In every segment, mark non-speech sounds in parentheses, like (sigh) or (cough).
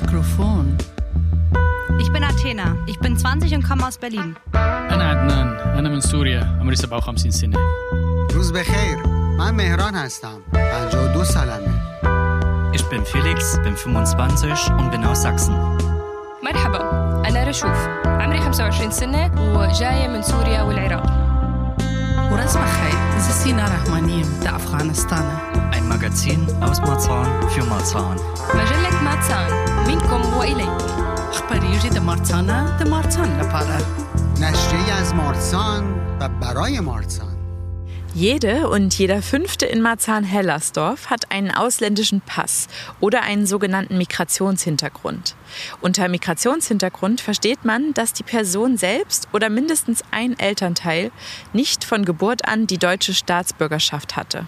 Mikrofon. Ich bin Athena. Ich bin 20 und komme aus Berlin. أنا عدنان أنا من سوريا عمري 57 سنة روز بخیر من مهران هستم 52 سالمه Ich bin Felix, bin 25 und bin aus Sachsen. مرحبا أنا رشوف عمري 25 سنة وجاية من سوريا والعراق ورز بخیر زه سینا رحمانی یم د افغانستان Ein Magazin aus Marzahn für Marzahn. مجلة ماتسان منكم وإليكم خبریږي د مارڅانه د مارڅان لپاره نشریه از مارسان و برای مارسان Jede und jeder Fünfte in Marzahn-Hellersdorf hat einen ausländischen Pass oder einen sogenannten Migrationshintergrund. Unter Migrationshintergrund versteht man, dass die Person selbst oder mindestens ein Elternteil nicht von Geburt an die deutsche Staatsbürgerschaft hatte.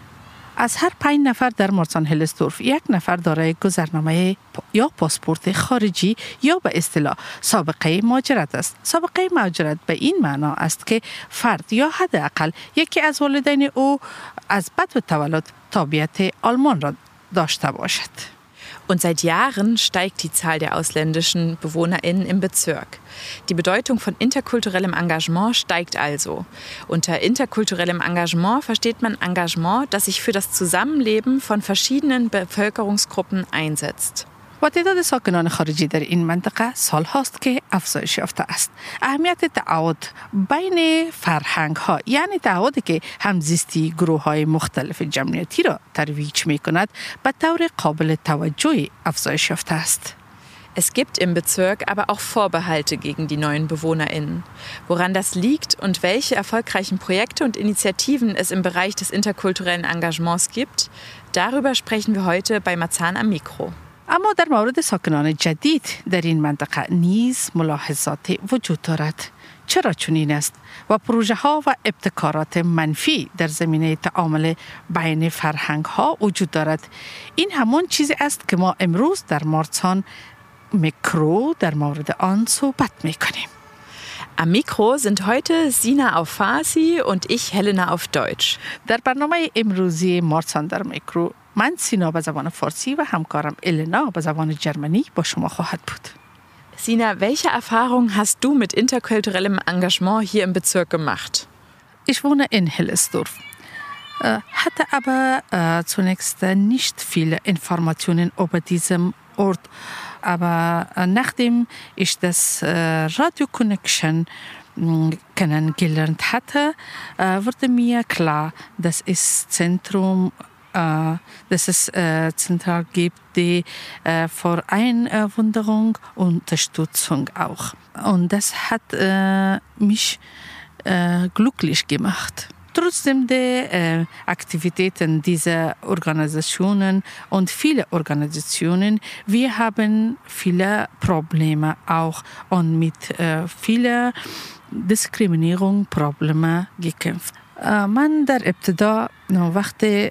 از هر پنج نفر در مارسان هلستورف یک نفر دارای گذرنامه یا پاسپورت خارجی یا به اصطلاح سابقه مهاجرت است. سابقه مهاجرت به این معنا است که فرد یا حداقل یکی از والدین او از بدو تولد تابعیت آلمان را داشته باشد. Und seit Jahren steigt die Zahl der ausländischen BewohnerInnen im Bezirk. Die Bedeutung von interkulturellem Engagement steigt also. Unter interkulturellem Engagement versteht man Engagement, das sich für das Zusammenleben von verschiedenen Bevölkerungsgruppen einsetzt. و تعداد ساکنان خارجی در این منطقه سال هاست که افزایش یافته است اهمیت تعهد بین فرهنگ ها یعنی تعهدی که همزیستی گروه های مختلف جمعیتی را ترویج می کند به طور قابل توجهی افزایش یافته است Es gibt im Bezirk aber auch Vorbehalte gegen die neuen BewohnerInnen. Woran das liegt und welche erfolgreichen Projekte und Initiativen es im Bereich des interkulturellen Engagements gibt, darüber sprechen wir heute bei Marzahn am Mikro. اما در مورد ساکنان جدید در این منطقه نیز ملاحظات وجود دارد. چرا چنین است؟ و پروژه ها و ابتکارات منفی در زمینه تعامل بین فرهنگ ها وجود دارد. این همون چیزی است که ما امروز در مارسان میکرو در مورد آن صحبت می کنیم Am Mikro sind heute Sina auf Farsi und ich Helena auf Deutsch. در برنامه امروزی مارسان در میکرو من سینا به زبان فارسی و همکارم النا به زبان جرمنی با شما خواهد بود Sina, welche Erfahrungen hast du mit interkulturellem Engagement hier im Bezirk gemacht? Ich wohne in Hellesdorf. Äh, hatte aber äh, zunächst äh, nicht viele Informationen über diesen Ort. Aber äh, nachdem ich das äh, Radio Connection mh, kennengelernt hatte, äh, wurde mir klar, dass es Zentrum äh, dass es äh, zentral gibt, die äh, vor Einwanderung Unterstützung auch. Und das hat äh, mich äh, glücklich gemacht. Trotzdem der äh, Aktivitäten dieser Organisationen und viele Organisationen, wir haben viele Probleme auch und mit äh, vieler Diskriminierung Probleme gekämpft. من در ابتدا وقتی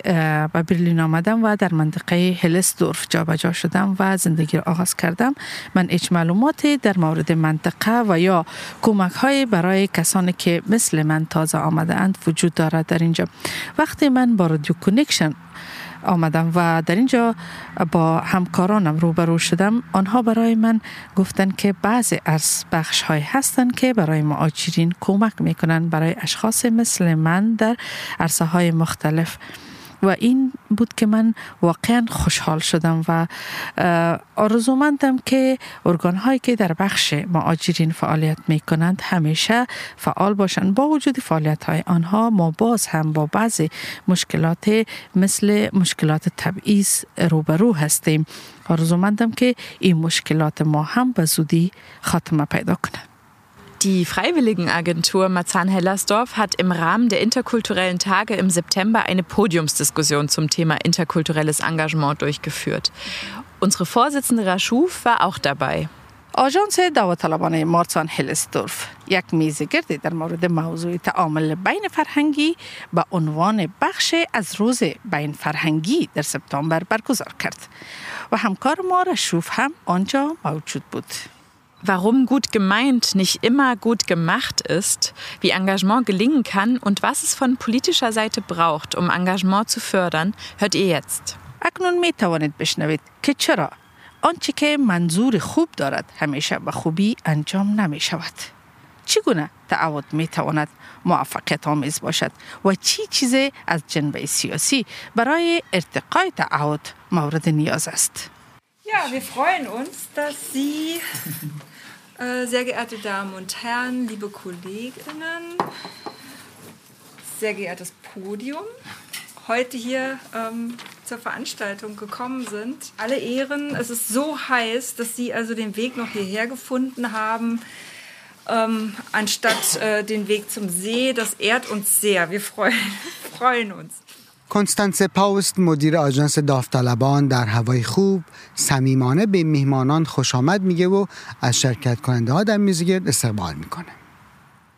به برلین آمدم و در منطقه هلسدورف جابجا شدم و زندگی را آغاز کردم. من هیچ معلوماتی در مورد منطقه و یا کمک های برای کسانی که مثل من تازه آمده اند وجود دارد در اینجا. وقتی من با رادیو کنکشن آمدم و در اینجا با همکارانم روبرو شدم. آنها برای من گفتن که بعضی از بخش های هستن که برای مهاجرین کمک می‌کنن برای اشخاص مثل من در عرصه های مختلف. و این بود که من واقعا خوشحال شدم و آرزومندم که ارگان هایی که در بخش مهاجرین فعالیت می کنند همیشه فعال باشند با وجود فعالیت های آنها ما باز هم با بعضی مشکلات مثل مشکلات تبعیض روبرو هستیم. آرزومندم که این مشکلات ما هم به زودی خاتمه پیدا کنند. Die Freiwilligenagentur Marzahn-Hellersdorf hat im Rahmen der interkulturellen Tage im September eine Podiumsdiskussion zum Thema interkulturelles Engagement durchgeführt. Unsere Vorsitzende Rashuf war auch dabei. آژانس داوطلبانه مارسان هلستورف یک میزگردی در مورد موضوع تعامل بین فرهنگی به عنوان بخش از روز بین فرهنگی در سپتامبر برگزار کرد و همکار ما رشوف هم آنجا موجود بود. Warum gut gemeint nicht immer gut gemacht ist, wie Engagement gelingen kann und was es von politischer Seite braucht, um Engagement zu fördern, hört ihr jetzt. اکنون می توانید بشنوید که چرا آنچه که منظور خوب دارد همیشه به خوبی انجام نمی شود چگونه تعهد می تواند موفقیت آمیز باشد و چی چیزی از جنبه سیاسی برای ارتقای تعهد مورد نیاز است Ja, wir freuen uns, dass Sie, äh, sehr geehrte Damen und Herren, liebe Kolleginnen, sehr geehrtes Podium, heute hier ähm, zur Veranstaltung gekommen sind. Alle Ehren. Es ist so heiß, dass Sie also den Weg noch hierher gefunden haben, ähm, anstatt äh, den Weg zum See. Das ehrt uns sehr. Wir freuen, (laughs) freuen uns. کنستانس پاوست مدیر آژانس داوطلبان در هوای خوب صمیمانه به میهمانان خوش آمد میگه و از شرکت کننده ها در میزگرد استقبال میکنه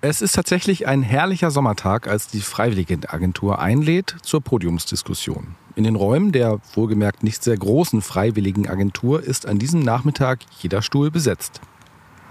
Es ist tatsächlich ein herrlicher Sommertag, als die Freiwilligenagentur einlädt zur Podiumsdiskussion. In den Räumen der wohlgemerkt nicht sehr großen Freiwilligenagentur ist an diesem Nachmittag jeder Stuhl besetzt.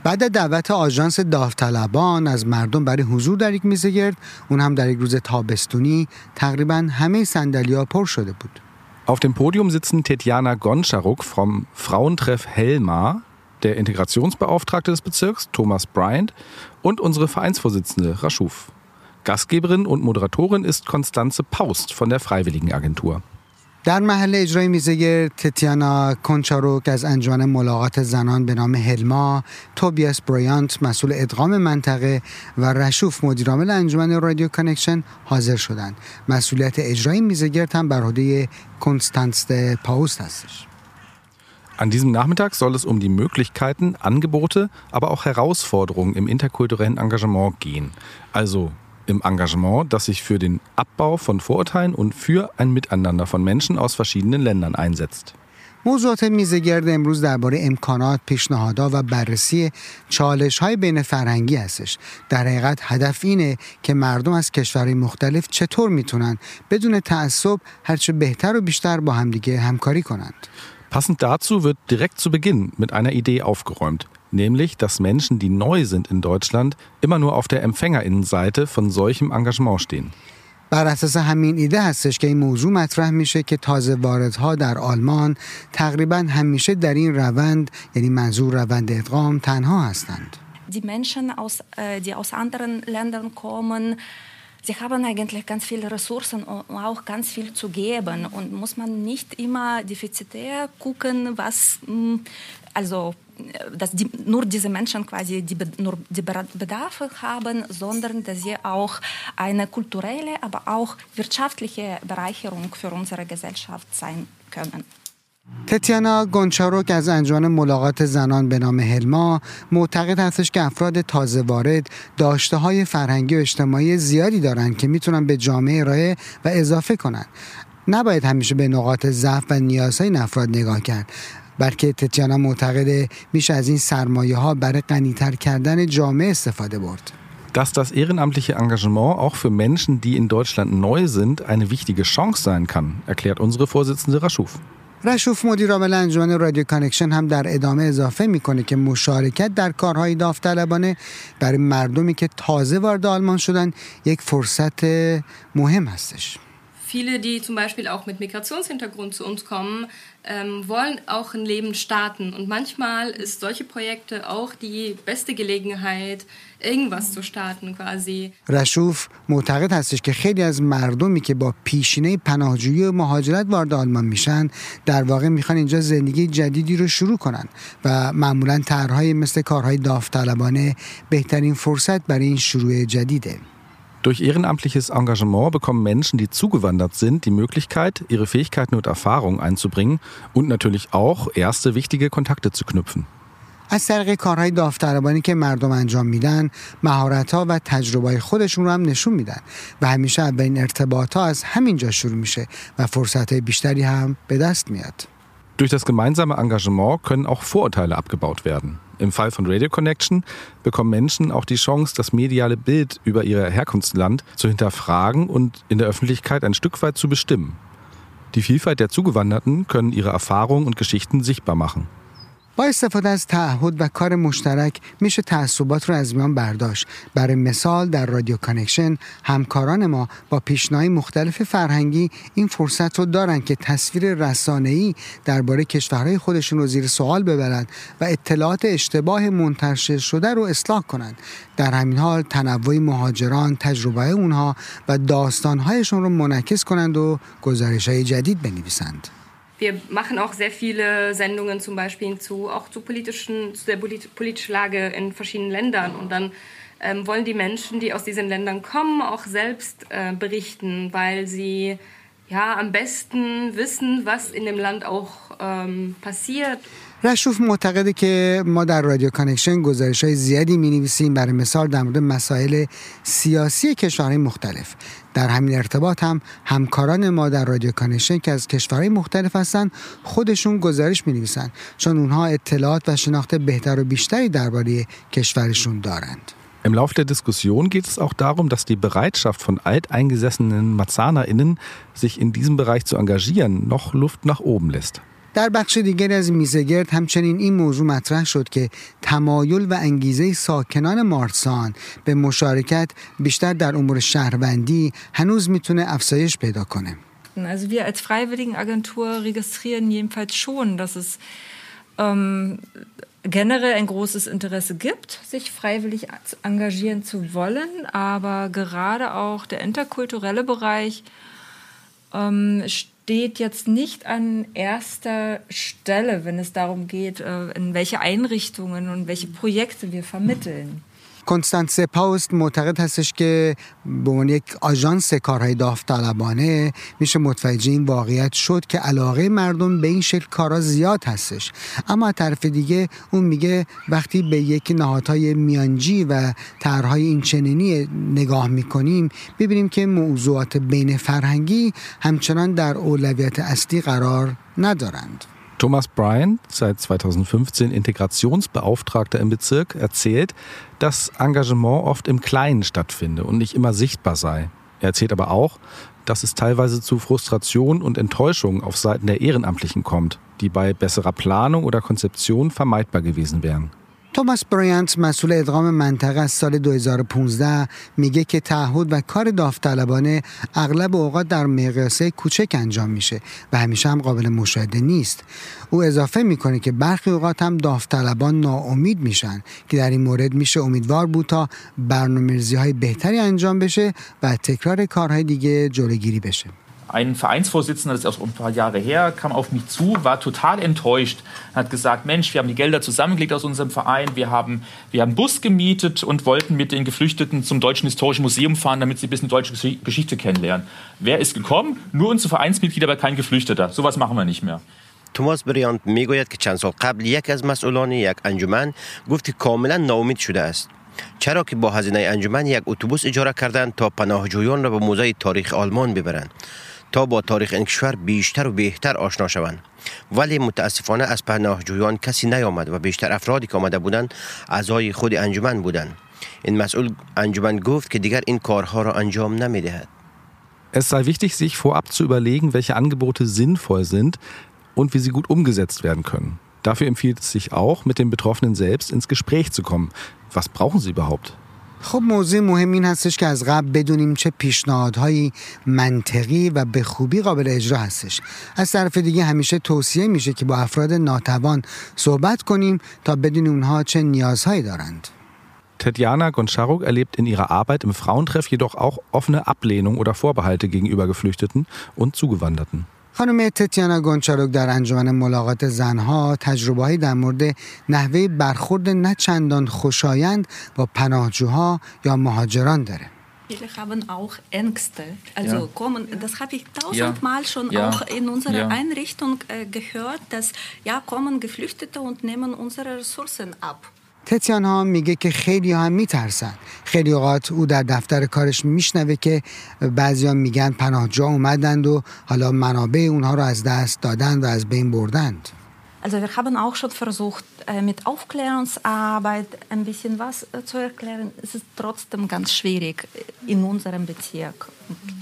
بعد دعوت آژانس داوطلبان از مردم برای حضور در یک میزگرد اون هم در یک روز تابستونی تقریبا همه صندلی‌ها پر شده بود Auf dem Podium sitzen Tetjana Gonczaruk vom Frauentreff Helmar, der Integrationsbeauftragte des Bezirks Thomas Bryant und unsere Vereinsvorsitzende Raschuf. Gastgeberin und Moderatorin ist Konstanze Paust von der Freiwilligenagentur. در محل اجرای میزگرد تتیانا کنچاروک از انجمن ملاقات زنان به نام هلما توبیاس برایانت مسئول ادغام منطقه و رشوف مدیرعامل انجمن رادیو کانکشن حاضر شدند مسئولیت اجرای میزگرد هم بر عهده کنستانس پاوست هستش An diesem Nachmittag soll es um die Möglichkeiten, Angebote, aber auch Herausforderungen im interkulturellen Engagement gehen. Also im Engagement, das sich für den Abbau von Vorurteilen und für ein Miteinander von Menschen aus verschiedenen Ländern einsetzt. موضوعات میزگرد امروز درباره امکانات، پیشنهادها و بررسی چالش های بین فرهنگی هستش. در حقیقت هدف اینه که مردم از keshvaray مختلف چطور میتونن بدون تعصب هرچه بهتر و بیشتر با همدیگه همکاری کنند. Passend dazu wird direkt zu Beginn mit einer Idee aufgeräumt, nämlich, dass Menschen, die neu sind in Deutschland, immer nur auf der Empfängerinnenseite von solchem Engagement stehen. بر اساس همین ایده هستش که این موضوع مطرح میشه که تازه واردها در آلمان تقریبا همیشه در این روند یعنی منظور روند ادغام تنها هستند. die Menschen, aus, äh, die aus anderen Ländern kommen, sie haben eigentlich ganz viele Ressourcen und auch ganz viel zu geben. Und muss man nicht immer defizitär gucken, was, mh, also, äh, dass die, nur diese Menschen quasi die, nur die Be- Bedarfe haben, sondern dass sie auch eine kulturelle, aber auch wirtschaftliche Bereicherung für unsere Gesellschaft sein können. تتیانا گونچاروک از انجمن ملاقات زنان به نام هلما معتقد هستش که افراد تازه وارد داشته های فرهنگی و اجتماعی زیادی دارند که می‌تونن به جامعه ارائه و اضافه کنند. نباید همیشه به نقاط ضعف و نیازهای این افراد نگاه کرد. بلکه تتیانا معتقده میشه از این سرمایه ها برای غنیتر کردن جامعه استفاده برد. Dass das ehrenamtliche Engagement auch für Menschen, die in Deutschland neu sind, eine wichtige Chance sein kann, erklärt unsere Vorsitzende Raschuf. رشوف مدیر عامل انجمن رادیو کانکشن هم در ادامه اضافه می‌کنه که مشارکت در کارهای داوطلبانه برای مردمی که تازه وارد آلمان شدن یک فرصت مهم هستش. Viele, die zum Beispiel auch mit Migrationshintergrund zu uns kommen, ähm, wollen auch ein Leben starten. Und manchmal ist solche Projekte auch die beste Gelegenheit, irgendwas zu starten quasi. رشوف معتقد هستش که خیلی از مردمی که با پیشینه پناهجویی و مهاجرت وارد آلمان میشن در واقع میخوان اینجا زندگی جدیدی رو شروع کنن و معمولا طرحهای مثل کارهای داوطلبانه بهترین فرصت برای این شروع جدیده. Durch ehrenamtliches Engagement bekommen Menschen, die zugewandert sind, die Möglichkeit, ihre Fähigkeiten und Erfahrungen einzubringen und natürlich auch erste wichtige Kontakte zu knüpfen. از طریق کارهای داوطلبانی که مردم انجام میدن مهارت‌ها و تجربه خودشون رو هم نشون میدن و همیشه اولین ارتباطها از همینجا شروع میشه و فرصتهای بیشتری هم به دست میاد. Durch das gemeinsame Engagement können auch Vorurteile abgebaut werden. Im Fall von Radio Connection bekommen Menschen auch die Chance, das mediale Bild über ihr Herkunftsland zu hinterfragen und in der Öffentlichkeit ein Stück weit zu bestimmen. Die Vielfalt der Zugewanderten können ihre Erfahrungen und Geschichten sichtbar machen. با استفاده از تعهد و کار مشترک میشه تعصبات رو از میان برداشت. برای مثال در رادیو کانکشن همکاران ما با پیشنهای مختلف فرهنگی این فرصت رو دارن که تصویر رسانه‌ای درباره کشورهای خودشون رو زیر سوال ببرند و اطلاعات اشتباه منتشر شده رو اصلاح کنند در همین حال تنوع مهاجران تجربه اونها و داستانهایشون رو منعکس کنند و گزارش های جدید بنویسند. Wir machen auch sehr viele Sendungen zum Beispiel zu, auch zu, politischen, zu der politischen Lage in verschiedenen Ländern. Und dann ähm, wollen die Menschen, die aus diesen Ländern kommen, auch selbst äh, berichten, weil sie ja am besten wissen, was in dem Land auch ähm, passiert. رشوف معتقده که ما در رادیو کانکشن گزارش های زیادی می نویسیم برای مثال در مورد مسائل سیاسی کشورهای مختلف. در همین ارتباط هم همکاران ما در رادیو کانکشن که از کشورهای مختلف هستند خودشون گزارش می نویسن چون اونها اطلاعات و شناخت بهتر و بیشتری درباره کشورشون دارند. Im Laufe der Diskussion geht es auch darum, dass die Bereitschaft von alteingesessenen MazzanerInnen, sich in diesem Bereich zu engagieren, noch Luft nach oben lässt. در بخش دیگری از میزگرد همچنین این موضوع مطرح شد که تمایل و انگیزه ساکنان مارسان به مشارکت بیشتر در امور شهروندی هنوز میتونه افزایش پیدا کنه. Also wir als Freiwilligenagentur registrieren jedenfalls schon, dass es ähm, generell ein großes Interesse gibt, sich freiwillig engagieren zu wollen, aber gerade auch der interkulturelle Bereich ähm, steht jetzt nicht an erster Stelle, wenn es darum geht, äh, in welche Einrichtungen und welche Projekte wir vermitteln. کنستانت پاوست معتقد هستش که به عنوان یک آژانس کارهای داوطلبانه میشه متوجه این واقعیت شد که علاقه مردم به این شکل کارا زیاد هستش. اما از طرف دیگه اون میگه وقتی به یک نهادهای میانجی و طرحهای این چنینی نگاه می‌کنیم ببینیم که موضوعات بین فرهنگی همچنان در اولویت اصلی قرار ندارند. Thomas Bryan, seit 2015 Integrationsbeauftragter im Bezirk, erzählt, dass Engagement oft im Kleinen stattfinde und nicht immer sichtbar sei. Er erzählt aber auch, dass es teilweise zu Frustration und Enttäuschung auf Seiten der Ehrenamtlichen kommt, die bei besserer Planung oder Konzeption vermeidbar gewesen wären. توماس برایانت مسئول ادغام منطقه از سال 2015 میگه که تعهد و کار داوطلبانه اغلب اوقات در مقیاسه کوچک انجام میشه و همیشه هم قابل مشاهده نیست. او اضافه می‌کنه که برخی اوقات هم داوطلبان ناامید میشن که در این مورد میشه امیدوار بود تا برنامه‌ریزی های بهتری انجام بشه و تکرار کارهای دیگه جلوگیری بشه. Ein Vereinsvorsitzender, das ist auch ein paar Jahre her, kam auf mich zu, war total enttäuscht, hat gesagt, Mensch, wir haben die Gelder zusammengelegt aus unserem Verein, wir haben, wir haben Bus gemietet und wollten mit den Geflüchteten zum Deutschen Historischen Museum fahren, damit sie ein bisschen deutsche Geschichte kennenlernen. Wer ist gekommen? Nur unsere Vereinsmitglieder, aber kein Geflüchteter. Sowas machen wir nicht mehr. توماس بریانت میگوید که چند سال قبل یک از مسئولان یک انجمن گفت که کاملا ناامید شده است چرا که با هزینه انجمن یک اتوبوس اجاره کردند تا پناهجویان را به موزه تاریخ آلمان ببرند تا با تاریخ این کشور بیشتر و بهتر آشنا شوند ولی متاسفانه از پناهجویان کسی نیامد و بیشتر افرادی که آمده بودند اعضای خود انجمن بودند این مسئول انجمن گفت که دیگر این کارها را انجام نمیدهد Es sei wichtig, sich vorab zu überlegen, welche Angebote sinnvoll sind und wie sie gut umgesetzt werden können. Dafür empfiehlt es sich auch, mit den Betroffenen selbst ins Gespräch zu kommen. Was brauchen sie überhaupt? خب موضوع مهم این هستش که از قبل بدونیم چه پیشنهادهایی منطقی و به خوبی قابل اجرا هستش از طرف دیگه همیشه توصیه میشه که با افراد ناتوان صحبت کنیم تا بدونیم اونها چه نیازهایی دارند Tetjana Goncharuk erlebt in ihrer Arbeit im Frauentreff jedoch auch offene Ablehnung oder Vorbehalte gegenüber Geflüchteten und Zugewanderten. خانم تتیانا گونچاروک در انجمن ملاقات زنها تجربه‌ای در مورد نحوه برخورد نه چندان خوشایند با پناهجوها یا مهاجران داره. Viele haben auch Ängste. Also ja. kommen, das habe ich tausendmal ja. schon ja. auch in unserer Einrichtung äh, gehört, dass ja kommen Geflüchtete und nehmen unsere Ressourcen ab. تتیان ها میگه که خیلی هم میترسن خیلی اوقات او در دفتر کارش میشنوه که بعضیا میگن پناهجو اومدند و حالا منابع اونها رو از دست دادن و از بین بردند Also wir haben auch schon versucht, mit Aufklärungsarbeit ein bisschen was zu erklären. Es ist trotzdem ganz schwierig in unserem Bezirk.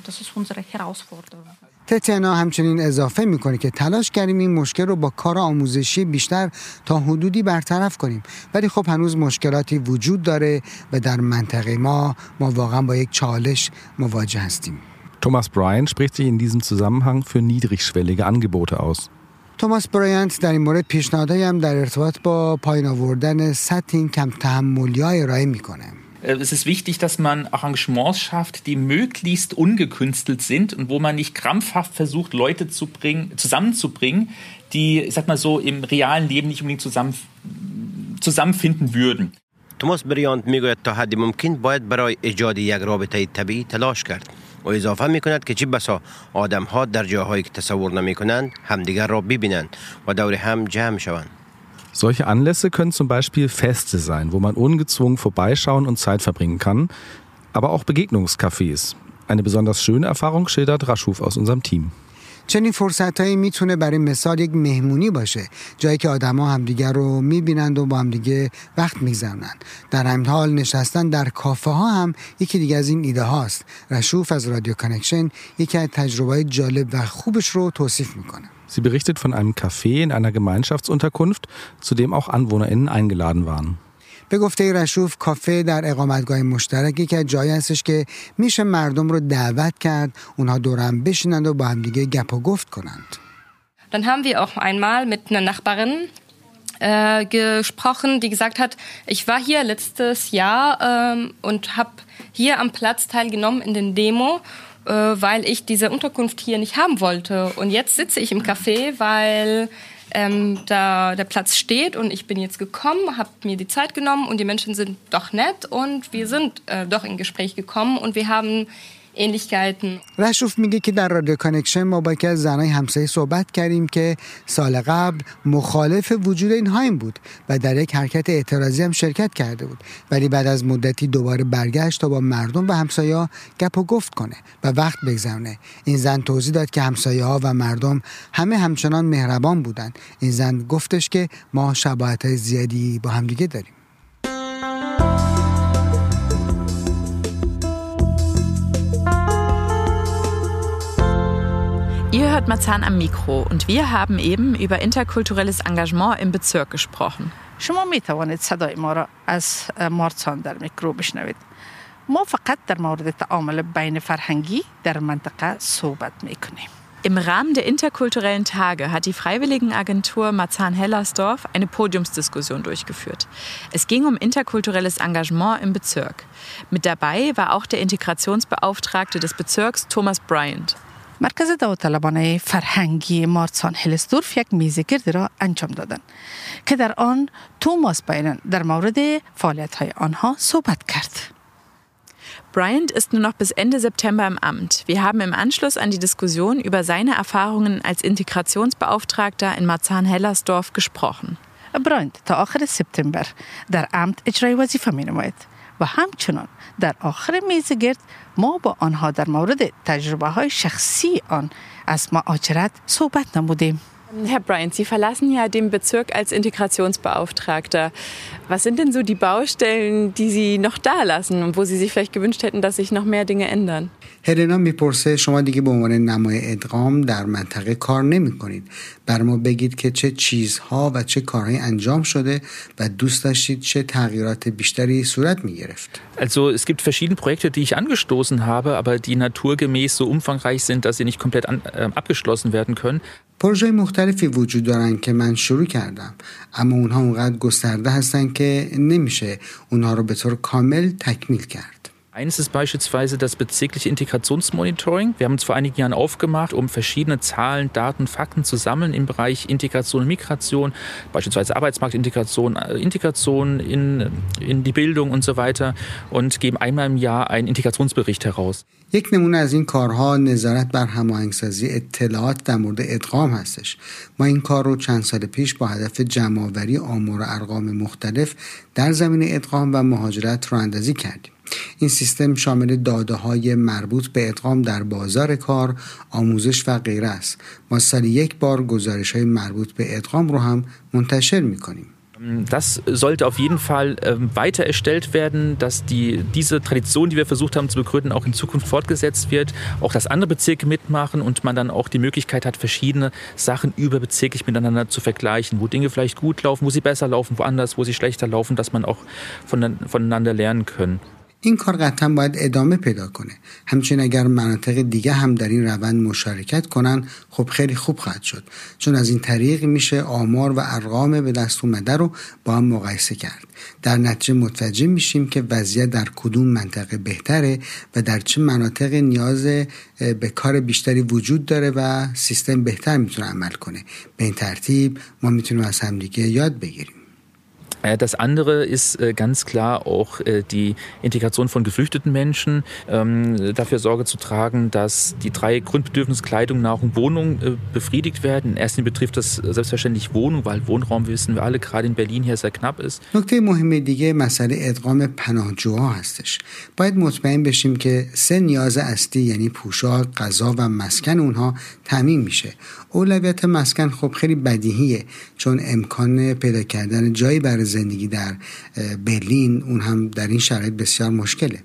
Das ist unsere Herausforderung. تتیانا همچنین اضافه می‌کنه که تلاش کردیم این مشکل رو با کار آموزشی بیشتر تا حدودی برطرف کنیم. ولی خب هنوز مشکلاتی وجود داره و در منطقه ما ما واقعا با یک چالش مواجه هستیم. Thomas Bryan spricht sich in diesem Zusammenhang für niedrigschwellige Angebote aus. توماس برایانت در این مورد پیشنهادهایی هم در ارتباط با پایین آوردن سطح این کم تحملی ارائه می‌کنه. Es ist wichtig, dass man Arrangements schafft, die möglichst ungekünstelt sind und wo man nicht krampfhaft versucht, Leute zu bringen, zusammenzubringen, die, ich sag mal so, im realen Leben nicht unbedingt zusammen, zusammenfinden würden. توماس بریانت میگوید تا حدی ممکن باید برای ایجاد یک رابطه طبیعی تلاش کرد و اضافه می کند که چه بسا آدم ها در جاهایی که تصور نمی کنند همدیگر را ببینند و دور هم جمع شوند Solche Anlässe können zum Beispiel Feste sein, wo man ungezwungen vorbeischauen und Zeit verbringen kann, aber auch Begegnungscafés. Eine besonders schöne Erfahrung schildert Raschuf aus unserem Team. چنین فرصت هایی میتونه برای مثال یک مهمونی باشه جایی که آدما همدیگه رو میبینند و با همدیگه وقت میگذرونند در همین حال نشستن در کافه ها هم یکی دیگه از این ایده هاست رشوف از رادیو کانکشن یکی از تجربه جالب و خوبش رو توصیف میکنه Sie berichtet von einem Café in einer Gemeinschaftsunterkunft, zu dem auch AnwohnerInnen eingeladen waren. به گفته رشوف کافه در اقامتگاه مشترکی که جایی هستش که میشه مردم رو دعوت کرد اونها دورم بشینند و با همدیگه گپ و گفت کنند Dann haben wir auch einmal mit einer Nachbarin äh, gesprochen, die gesagt hat, ich war hier letztes Jahr ähm, und habe hier am Platz teilgenommen in den Demo, äh, weil ich diese Unterkunft hier nicht haben wollte. Und jetzt sitze ich im Café, weil ähm, da der Platz steht und ich bin jetzt gekommen, habe mir die Zeit genommen und die Menschen sind doch nett und wir sind äh, doch in Gespräch gekommen und wir haben ähnlichkeiten. رشوف میگه که در رادیو کانکشن ما با یکی از زنای همسایه صحبت کردیم که سال قبل مخالف وجود این هایم بود و در یک حرکت اعتراضی هم شرکت کرده بود. ولی بعد از مدتی دوباره برگشت تا با مردم و همسایه گپ و گفت کنه و وقت بگذرونه. این زن توضیح داد که همسایه ها و مردم همه همچنان مهربان بودند. این زن گفتش که ما شباهت زیادی با همدیگه داریم. Ihr hört Marzahn am Mikro und wir haben eben über interkulturelles Engagement im Bezirk gesprochen. شما می توانید صدای ما را از مارسان در میکرو بشنوید ما فقط در مورد تعامل بین فرهنگی در منطقه صحبت می کنیم Im Rahmen der interkulturellen Tage hat die Freiwilligenagentur Marzahn-Hellersdorf eine Podiumsdiskussion durchgeführt. Es ging um interkulturelles Engagement im Bezirk. Mit dabei war auch der Integrationsbeauftragte des Bezirks Thomas Bryant. مرکز داوطلبانه فرهنگی مارسان هلسدورف یک میزگردی را انجام دادند که در آن توماس باینن در مورد فعالیت های آنها صحبت کرد. Bryant ist nur noch bis Ende September im Amt. Wir haben im Anschluss an die Diskussion über seine Erfahrungen als Integrationsbeauftragter in Marzahn-Hellersdorf gesprochen. براینت تا آخر سپتامبر در امت اجرای وظیفه می نماید و همچنان در آخر میزگرد ما با آنها در مورد تجربه های شخصی آن از مهاجرت صحبت نمودیم. Herr Bryant, Sie verlassen ja den Bezirk als Integrationsbeauftragter. Was sind denn so die Baustellen, die Sie noch da lassen und wo Sie sich vielleicht gewünscht hätten, dass sich noch mehr Dinge ändern? هلنا می‌پرسه شما دیگه به عنوان نمای ادغام در منطقه کار نمی کنید بر ما بگید که چه چیزها و چه کارهایی انجام شده و دوست داشتید چه تغییرات بیشتری صورت می گرفت Also es gibt verschiedene Projekte, die ich angestoßen habe, aber die naturgemäß so umfangreich sind, dass sie nicht komplett an, äh, abgeschlossen werden können. پروژه مختلفی وجود دارن که من شروع کردم اما اونها اونقدر گسترده هستن که نمیشه اونها رو به طور کامل تکمیل کرد. Eines ist beispielsweise das bezirkliche Integrationsmonitoring. Wir haben uns vor einigen Jahren aufgemacht, um verschiedene Zahlen, Daten, Fakten zu sammeln im Bereich Integration und Migration, beispielsweise Arbeitsmarktintegration, äh, Integration in, in die Bildung und so weiter und geben einmal im Jahr einen Integrationsbericht heraus. یک نمونه از این کارها نظارت بر هماهنگسازی اطلاعات در مورد ادغام هستش ما این کار رو چند سال پیش با هدف جمعآوری آمار و ارقام مختلف در زمینه ادغام و مهاجرت رو اندازی کردیم این سیستم شامل داده های مربوط به ادغام در بازار کار، آموزش و غیره است. ما سال یک بار گزارش های مربوط به ادغام رو هم منتشر می کنیم. Das sollte auf jeden Fall ähm, weiter erstellt werden, dass die, diese Tradition, die wir versucht haben zu begründen, auch in Zukunft fortgesetzt wird, auch dass andere Bezirke mitmachen und man dann auch die Möglichkeit hat, verschiedene Sachen überbezirklich miteinander zu vergleichen, wo Dinge vielleicht gut laufen, wo sie besser laufen, woanders, wo sie schlechter laufen, dass man auch voneinander lernen können. این کار قطعا باید ادامه پیدا کنه. همچنین اگر مناطق دیگه هم در این روند مشارکت کنن خب خیلی خوب خواهد شد. چون از این طریق میشه آمار و ارقام به دست اومده رو با هم مقایسه کرد. در نتیجه متوجه میشیم که وضعیت در کدوم منطقه بهتره و در چه مناطق نیاز به کار بیشتری وجود داره و سیستم بهتر می‌تونه عمل کنه. به این ترتیب ما می‌تونیم از همدیگه یاد بگیریم. das andere ist äh, ganz klar auch äh, die Integration von geflüchteten Menschen, ähm, dafür Sorge zu tragen, dass die drei Grundbedürfnisse Kleidung, Nahrung, Wohnung befriedigt werden. In erster Linie betrifft das selbstverständlich Wohnung, weil Wohnraum, wissen wir alle, gerade in Berlin hier sehr knapp ist. نکته مهم دیگه مسئله ادغام پناهجوها هستش. باید مطمئن بشیم که سه نیاز اصلی یعنی پوشاک، غذا و مسکن اونها تامین میشه. اولویت مسکن خب خیلی بدیهیه چون امکان پیدا کردن جایی برای زندگی در برلین اون هم در این شرایط بسیار مشکله.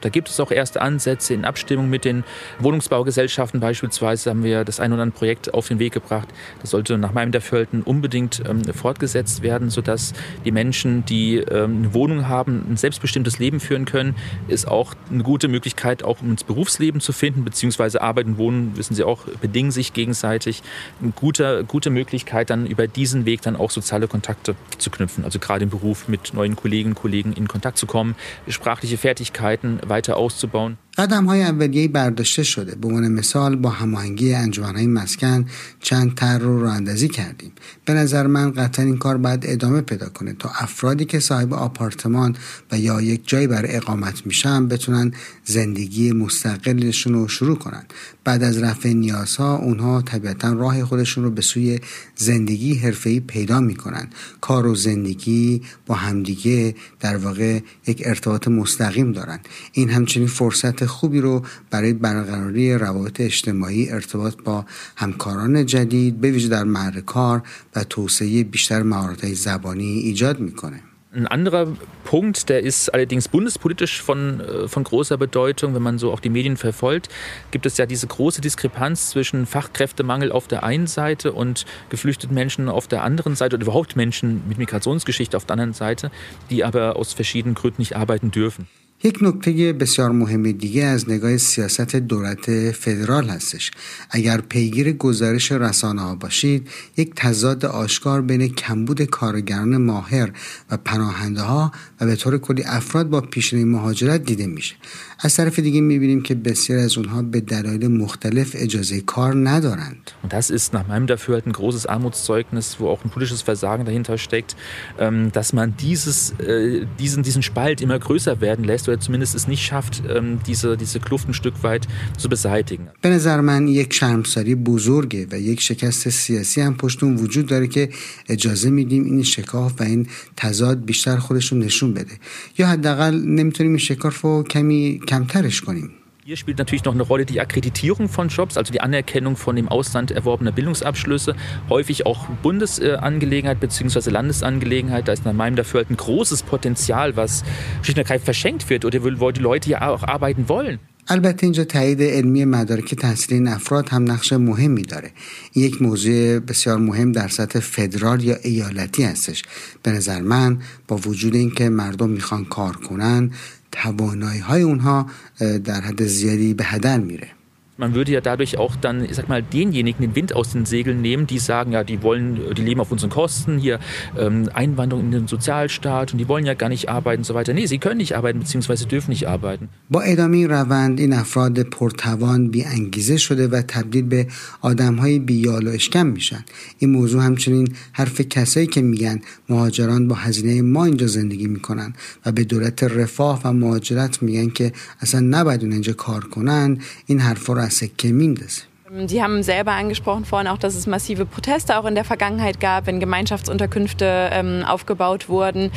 Da gibt es auch erste Ansätze in Abstimmung mit den Wohnungsbaugesellschaften. Beispielsweise haben wir das ein oder andere Projekt auf den Weg gebracht. Das sollte nach meinem Dafürhalten unbedingt ähm, fortgesetzt werden, sodass die Menschen, die ähm, eine Wohnung haben, ein selbstbestimmtes Leben führen können. Ist auch eine gute Möglichkeit, auch ins Berufsleben zu finden, beziehungsweise Arbeit und Wohnen, wissen Sie auch, bedingen sich gegenseitig. Eine gute, gute Möglichkeit, dann über diesen Weg dann auch soziale Kontakte zu knüpfen. Also gerade im Beruf mit neuen Kolleginnen und Kollegen in Kontakt zu kommen, sprachliche Fertigkeiten weiter auszubauen. قدم های اولیه برداشته شده. به عنوان مثال با هماهنگی انجمنهای مسکن چند طرح رو راه اندازی کردیم. به نظر من قطعا این کار باید ادامه پیدا کنه تا افرادی که صاحب آپارتمان و یا یک جایی برای اقامت میشن بتونن زندگی مستقلشون رو شروع کنن. بعد از رفع نیازها اونها طبیعتا راه خودشون رو به سوی زندگی حرفه‌ای پیدا می‌کنن. کار و زندگی با همدیگه در واقع یک ارتباط مستقیم دارن. این همچنین فرصت خوبی رو برای برقراری روابط اجتماعی ارتباط با همکاران جدید به ویژه در محل کار و توسعه بیشتر مهارت‌های زبانی ایجاد میکنه Ein anderer Punkt, der ist allerdings bundespolitisch von, von großer Bedeutung, wenn man so auch die Medien verfolgt, gibt es ja diese große Diskrepanz zwischen Fachkräftemangel auf der einen Seite und geflüchteten Menschen auf der anderen Seite oder überhaupt Menschen mit Migrationsgeschichte auf der anderen Seite, die aber aus verschiedenen Gründen nicht arbeiten dürfen. یک نکته بسیار مهم دیگه از نگاه سیاست دولت فدرال هستش. اگر پیگیر گزارش رسانه ها باشید یک تضاد آشکار بین کمبود کارگران ماهر و پناهنده ها و به طور کلی افراد با پیشنهاد مهاجرت دیده میشه. از طرف دیگه می‌بینیم که بسیار از اونها به دلایل مختلف اجازه کار ندارند. Und das ist nach meinem Dafürhalten ein großes Armutszeugnis, wo auch ein politisches Versagen dahinter steckt, dass man dieses, diesen, diesen Spalt immer größer werden lässt oder zumindest es nicht schafft, diese, diese Kluft ein Stück weit zu beseitigen. به نظر من یک شرمساری بزرگه و یک شکست سیاسی هم پشت اون وجود داره که اجازه میدیم این شکاف و این تضاد بیشتر خودشون نشون بده یا حداقل نمی‌تونیم این شکاف رو کمی کمترش کنیم Hier spielt natürlich noch eine Rolle die Akkreditierung von Jobs, also die Anerkennung von dem Ausland erworbener Bildungsabschlüsse. Häufig auch Bundesangelegenheit bzw. Landesangelegenheit. Da ist nach meinem Dafürhalten ein großes Potenzial, was schlicht und ergreifend verschenkt wird oder wo die Leute ja auch arbeiten wollen. البته اینجا تایید علمی مدارک تحصیلی این افراد هم نقش مهمی داره این یک موضوع بسیار مهم در سطح فدرال یا ایالتی هستش به نظر من با وجود اینکه مردم میخوان کار کنن توانایی های اونها در حد زیادی به هدر میره. Man würde ja dadurch auch dann, ich sag mal, denjenigen den Wind aus den Segeln nehmen, die sagen, ja, die wollen, die leben auf unseren Kosten, hier ähm, Einwanderung in den Sozialstaat und die wollen ja gar nicht arbeiten und so weiter. Nee, sie können nicht arbeiten, beziehungsweise dürfen nicht arbeiten. با ادامه روند این افراد پرتوان بی انگیزه شده و تبدیل به آدم های بیال و اشکم میشن این موضوع همچنین حرف کسایی که میگن مهاجران با هزینه ما اینجا زندگی میکنن و به دولت رفاه و مهاجرت میگن که اصلا نباید اینجا کار کنن این حرفا رو Sie haben selber angesprochen vorhin auch, dass es massive Proteste auch in der Vergangenheit gab, wenn Gemeinschaftsunterkünfte ähm, aufgebaut wurden.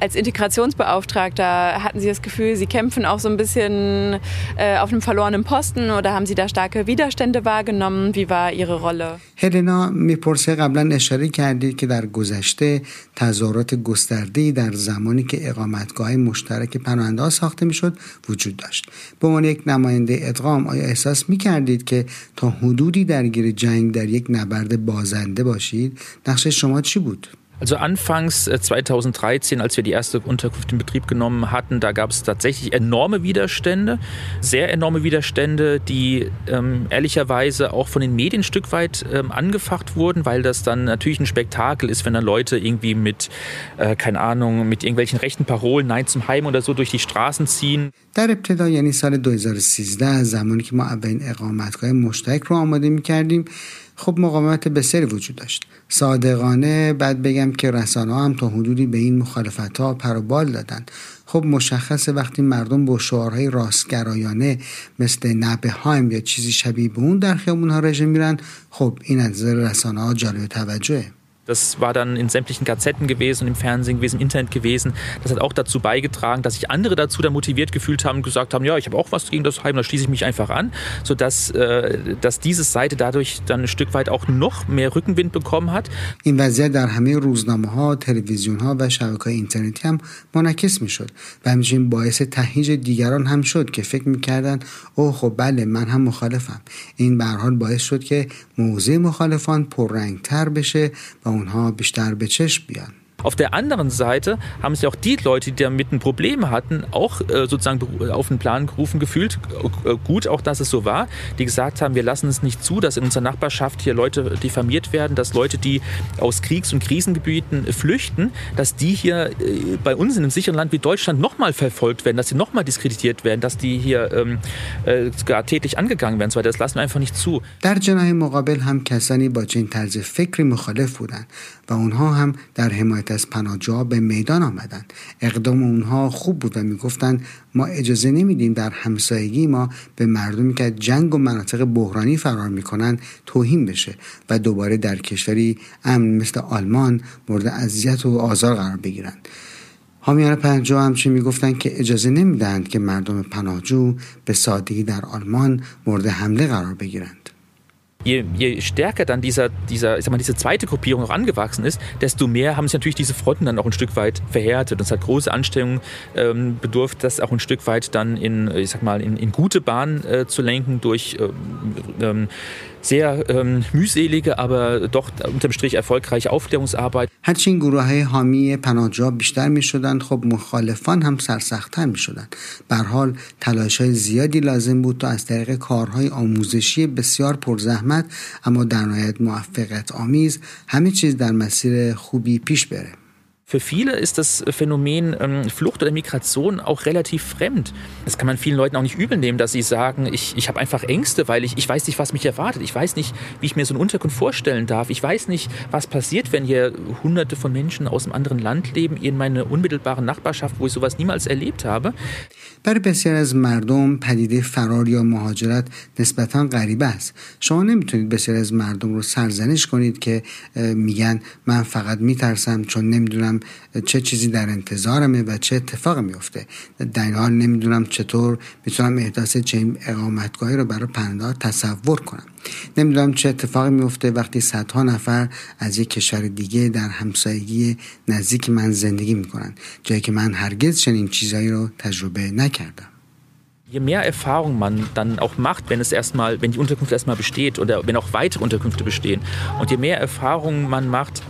Als Integrationsbeauftragter hatten Sie das Gefühl, Sie kämpfen auch so ein bisschen äh, auf einem verlorenen Posten oder haben Sie da starke Widerstände wahrgenommen? Wie war Ihre Rolle? هلنا می‌پرسه قبلا اشاره کردید که در گذشته تظاهرات گسترده‌ای در زمانی که اقامتگاه مشترک پناهنده ساخته می‌شد وجود داشت. به عنوان یک نماینده ادغام آیا احساس می‌کردید که تا حدودی درگیر جنگ در یک نبرد بازنده باشید؟ نقش شما چی بود؟ Also anfangs 2013, als wir die erste Unterkunft in Betrieb genommen hatten, da gab es tatsächlich enorme Widerstände, sehr enorme Widerstände, die ähm, ehrlicherweise auch von den Medien ein Stück weit ähm, angefacht wurden, weil das dann natürlich ein Spektakel ist, wenn dann Leute irgendwie mit, äh, keine Ahnung, mit irgendwelchen rechten Parolen Nein zum Heim oder so durch die Straßen ziehen. در ابتدا یعنی سال 2013 زمانی که ما اولین اقامتگاه مشترک رو آماده می کردیم خب مقاومت بسیاری وجود داشت. صادقانه بعد بگم که رسانه هم تا حدودی به این مخالفت ها پروبال دادن خب مشخصه وقتی مردم با شعارهای راستگرایانه مثل نبه هایم یا چیزی شبیه به اون در خیابون ها رژه میرن خب این از نظر رسانه ها جالب توجهه. Das war dann in sämtlichen Gazetten gewesen und im Fernsehen gewesen, im Internet gewesen. Das hat auch dazu beigetragen, dass sich andere dazu dann motiviert gefühlt haben und gesagt haben, ja, ich habe auch was gegen das Heim, da schließe ich mich einfach an, sodass äh, dass diese Seite dadurch dann ein Stück weit auch noch mehr Rückenwind bekommen hat. این وضعیت در همه روزنامه ها، تلویزیون ها و شبکه های اینترنتی هم منعکس می شد و همچنین باعث تهیج دیگران هم شد که فکر میکردن اوه خب بله من هم مخالفم این به حال باعث شد که موضع مخالفان پررنگتر بشه و اونها بیشتر به چشم بیان. Auf der anderen Seite haben sich auch die Leute, die damit ein Problem hatten, auch äh, sozusagen auf den Plan gerufen gefühlt. Äh, gut, auch dass es so war, die gesagt haben, wir lassen es nicht zu, dass in unserer Nachbarschaft hier Leute diffamiert werden, dass Leute, die aus Kriegs- und Krisengebieten flüchten, dass die hier äh, bei uns in einem sicheren Land wie Deutschland nochmal verfolgt werden, dass sie nochmal diskreditiert werden, dass die hier ähm, äh, sogar tätlich angegangen werden. So das lassen wir einfach nicht zu. در جناح مقابل هم کسانی با چنین طرز فکری مخالف بودند و اونها هم در حمایت از پناهجوها به میدان آمدند. اقدام اونها خوب بود و می‌گفتند ما اجازه نمیدیم در همسایگی ما به مردمی که جنگ و مناطق بحرانی فرار می‌کنند توهین بشه و دوباره در کشوری امن مثل آلمان مورد اذیت و آزار قرار بگیرند. حامیان پناهجو همچنین می‌گفتند که اجازه نمی‌دهند که مردم پناهجو به سادگی در آلمان مورد حمله قرار بگیرند. Je, je stärker dann dieser, dieser, ich sag mal, diese zweite Gruppierung auch angewachsen ist, desto mehr haben sich natürlich diese Fronten dann auch ein Stück weit verhärtet. Und es hat große Anstrengungen ähm, bedurft, das auch ein Stück weit dann in, ich sag mal, in, in gute Bahnen äh, zu lenken durch ähm, ähm, sehr ähm, mühselige, aber doch unterm Strich erfolgreiche Aufklärungsarbeit. هرچی این گروه های حامی پناهجوها بیشتر می شدند خب مخالفان هم سرسختتر می شدند بر تلاش های زیادی لازم بود تا از طریق کارهای آموزشی بسیار پرزحمت اما در نهایت موفقیت آمیز همه چیز در مسیر خوبی پیش بره Für viele ist das Phänomen ähm, Flucht oder Migration auch relativ fremd. Das kann man vielen Leuten auch nicht übel nehmen, dass sie sagen, ich, ich habe einfach Ängste, weil ich, ich weiß nicht, was mich erwartet. Ich weiß nicht, wie ich mir so eine Unterkunft vorstellen darf. Ich weiß nicht, was passiert, wenn hier hunderte von Menschen aus einem anderen Land leben, in meine unmittelbare Nachbarschaft, wo ich sowas niemals erlebt habe. برای بسیار از مردم پدیده فرار یا مهاجرت نسبتا غریبه است شما نمیتونید بسیار از مردم رو سرزنش کنید که میگن من فقط میترسم چون نمیدونم چه چیزی در انتظارمه و چه اتفاق میفته. در این حال نمی‌دونم چطور می‌تونم احداث چنین اقامتگاهی رو برای پناهجوها تصور کنم. نمی‌دونم چه اتفاقی میفته وقتی صدها نفر از یک کشور دیگه در همسایگی نزدیک من زندگی می‌کنن. جایی که من هرگز چنین چیزایی رو تجربه نکردم. Je mehr Erfahrung man dann auch macht, wenn es erstmal, wenn die Unterkunft erstmal besteht oder wenn auch weitere Unterkünfte bestehen. Und je mehr Erfahrung man macht,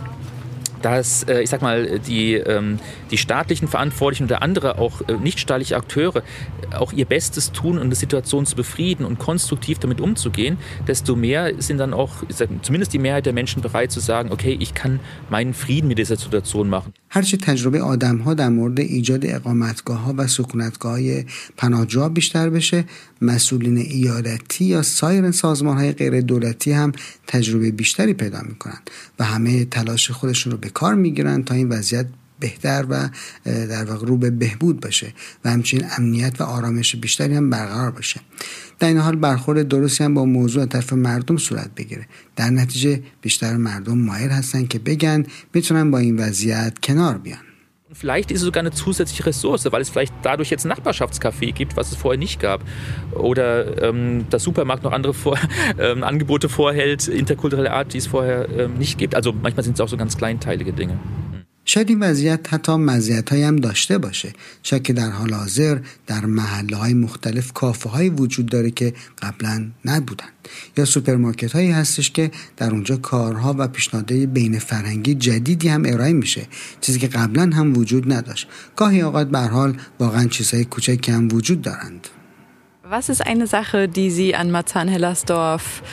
dass, äh, ich sag mal, die, ähm, die staatlichen Verantwortlichen oder andere auch äh, nichtstaatliche Akteure auch ihr Bestes tun, um die Situation zu befrieden und konstruktiv damit umzugehen, desto mehr sind dann auch, sag, zumindest die Mehrheit der Menschen bereit zu sagen, okay, ich kann meinen Frieden mit dieser Situation machen. هرچه تجربه آدم ها در مورد ایجاد اقامتگاه ها و سکونتگاه های پناهجوها بیشتر بشه مسئولین ایالتی یا سایر سازمان های غیر دولتی هم تجربه بیشتری پیدا می‌کنن و همه تلاش خودشون رو به کار می‌گیرن تا این وضعیت بهتر و در واقع رو به بهبود باشه و همچنین امنیت و آرامش بیشتری هم برقرار باشه. در این حال برخورد درستی هم با موضوع طرف مردم صورت بگیره. در نتیجه بیشتر مردم مایل هستن که بگن می‌تونن با این وضعیت کنار بیان. Vielleicht ist es sogar eine zusätzliche Ressource, weil es vielleicht dadurch jetzt ein Nachbarschaftscafé gibt, was es vorher nicht gab. Oder ähm, der Supermarkt noch andere Vor (laughs) ähm, Angebote vorhält, interkulturelle Art, die es vorher ähm, nicht gibt. Also manchmal sind es auch so ganz kleinteilige Dinge. شاید این وضعیت حتی مزیت هم داشته باشه. شاید که در حال حاضر در محله های مختلف کافه های وجود داره که قبلا نبودن. یا سوپرمارکت هایی هستش که در اونجا کارها و پیشنهادهای بین فرهنگی جدیدی هم ارائه میشه. چیزی که قبلا هم وجود نداشت. گاهی اوقات به حال واقعا چیزهای کوچکی هم وجود دارند. Was ist eine Sache, die Sie an Marzahn-Hellersdorf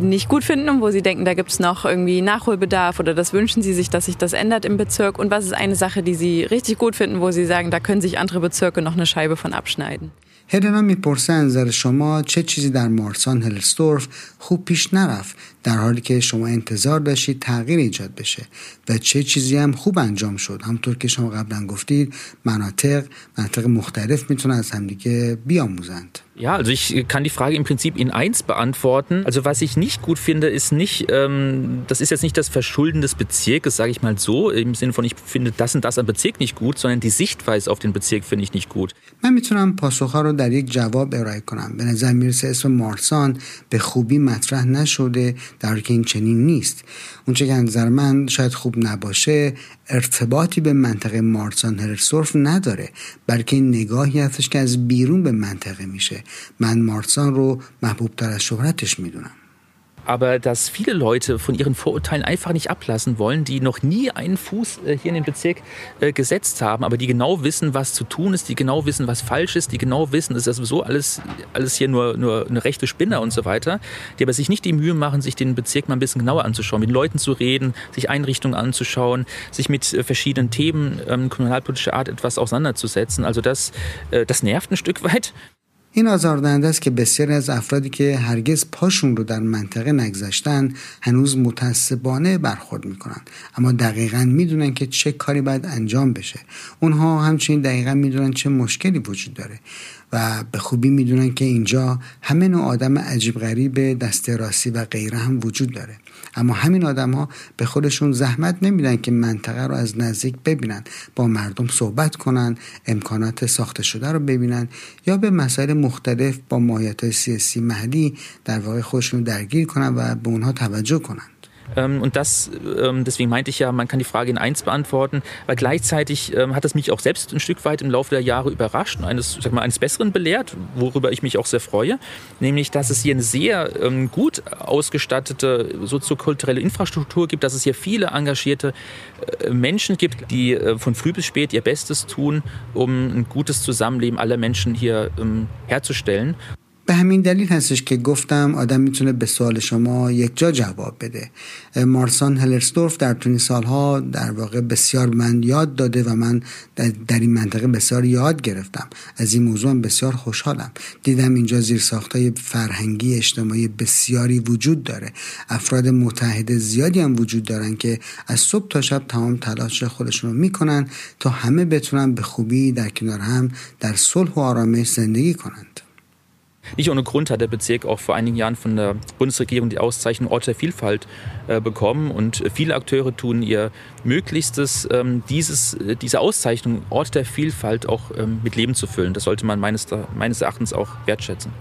nicht gut finden und wo Sie denken, da gibt es noch irgendwie Nachholbedarf oder das wünschen Sie sich, dass sich das ändert im Bezirk? Und was ist eine Sache, die Sie richtig gut finden, wo Sie sagen, da können sich andere Bezirke noch eine Scheibe von abschneiden? هلنا میپرسه نظر شما چه چیزی در مارسان هلستورف خوب پیش نرفت در حالی که شما انتظار داشتید تغییر ایجاد بشه و چه چیزی هم خوب انجام شد همطور که شما قبلا گفتید مناطق مناطق مختلف می‌تونن از همدیگه بیاموزند Ja, also ich kann die Frage im Prinzip in eins beantworten. Also was ich nicht gut finde, ist nicht, ähm, das ist jetzt nicht das Verschulden des Bezirkes, sage ich mal so, im Sinne von ich finde das und das am Bezirk nicht gut, sondern die Sichtweise auf den Bezirk finde ich nicht gut. من می‌تونم پاسخها رو در یک جواب ارائه کنم به نظر می‌رسه اسم مارسان به خوبی مطرح نشده در که این چنین نیست. اونچه که نظر من شاید خوب نباشه ارتباطی به منطقه مارسان هرسورف نداره بلکه نگاهی هستش که از بیرون به منطقه میشه. من مارسان رو محبوب تر از شهرتش می‌دونم. Aber dass viele Leute von ihren Vorurteilen einfach nicht ablassen wollen, die noch nie einen Fuß äh, hier in den Bezirk äh, gesetzt haben, aber die genau wissen, was zu tun ist, die genau wissen, was falsch ist, die genau wissen, ist sowieso alles, alles hier nur, nur eine rechte Spinne und so weiter, die aber sich nicht die Mühe machen, sich den Bezirk mal ein bisschen genauer anzuschauen, mit Leuten zu reden, sich Einrichtungen anzuschauen, sich mit äh, verschiedenen Themen ähm, kommunalpolitischer Art etwas auseinanderzusetzen. Also das, das nervt ein Stück weit. این آزاردهنده است که بسیاری از افرادی که هرگز پاشون رو در منطقه نگذاشتن هنوز متعصبانه برخورد می‌کنن اما دقیقا می‌دونن که چه کاری باید انجام بشه. اونها همچنین دقیقا می‌دونن چه مشکلی وجود داره و به خوبی می‌دونن که اینجا همه نوع آدم عجیب غریب دست راستی و غیره هم وجود داره. اما همین آدم ها به خودشون زحمت نمیدن که منطقه رو از نزدیک ببینن با مردم صحبت کنن امکانات ساخته شده رو ببینن یا به مسائل مختلف با ماهیت سیاسی محلی در واقع خودشون درگیر کنن و به اونها توجه کنن. Und das, ähm, deswegen meinte ich ja, man kann die Frage in eins beantworten, weil gleichzeitig ähm, hat das mich auch selbst ein Stück weit im Laufe der Jahre überrascht und eines, sag mal, eines Besseren belehrt, worüber ich mich auch sehr freue, nämlich, dass es hier eine sehr gut ausgestattete soziokulturelle Infrastruktur gibt, dass es hier viele engagierte äh, Menschen gibt, die äh, von früh bis spät ihr Bestes tun, um ein gutes Zusammenleben aller Menschen hier herzustellen. به همین دلیل هستش که گفتم آدم می‌تونه به سوال شما یک جا جواب بده. مارسان هلرسدورف در طول سالها در واقع بسیار من یاد داده و من در این منطقه بسیار یاد گرفتم. از این موضوع هم بسیار خوشحالم. دیدم اینجا زیر ساختای فرهنگی اجتماعی بسیاری وجود داره. افراد متحد زیادی هم وجود دارن که از صبح تا شب تمام تلاش خودشون رو می‌کنن تا همه بتونن به خوبی در کنار هم در صلح و آرامش زندگی کنند. Nicht ohne Grund hat der Bezirk auch vor einigen Jahren von der Bundesregierung die Auszeichnung Ort der Vielfalt äh, bekommen. Und viele Akteure tun ihr Möglichstes, ähm, dieses, diese Auszeichnung Ort der Vielfalt auch ähm, mit Leben zu füllen. Das sollte man meines, meines Erachtens auch wertschätzen.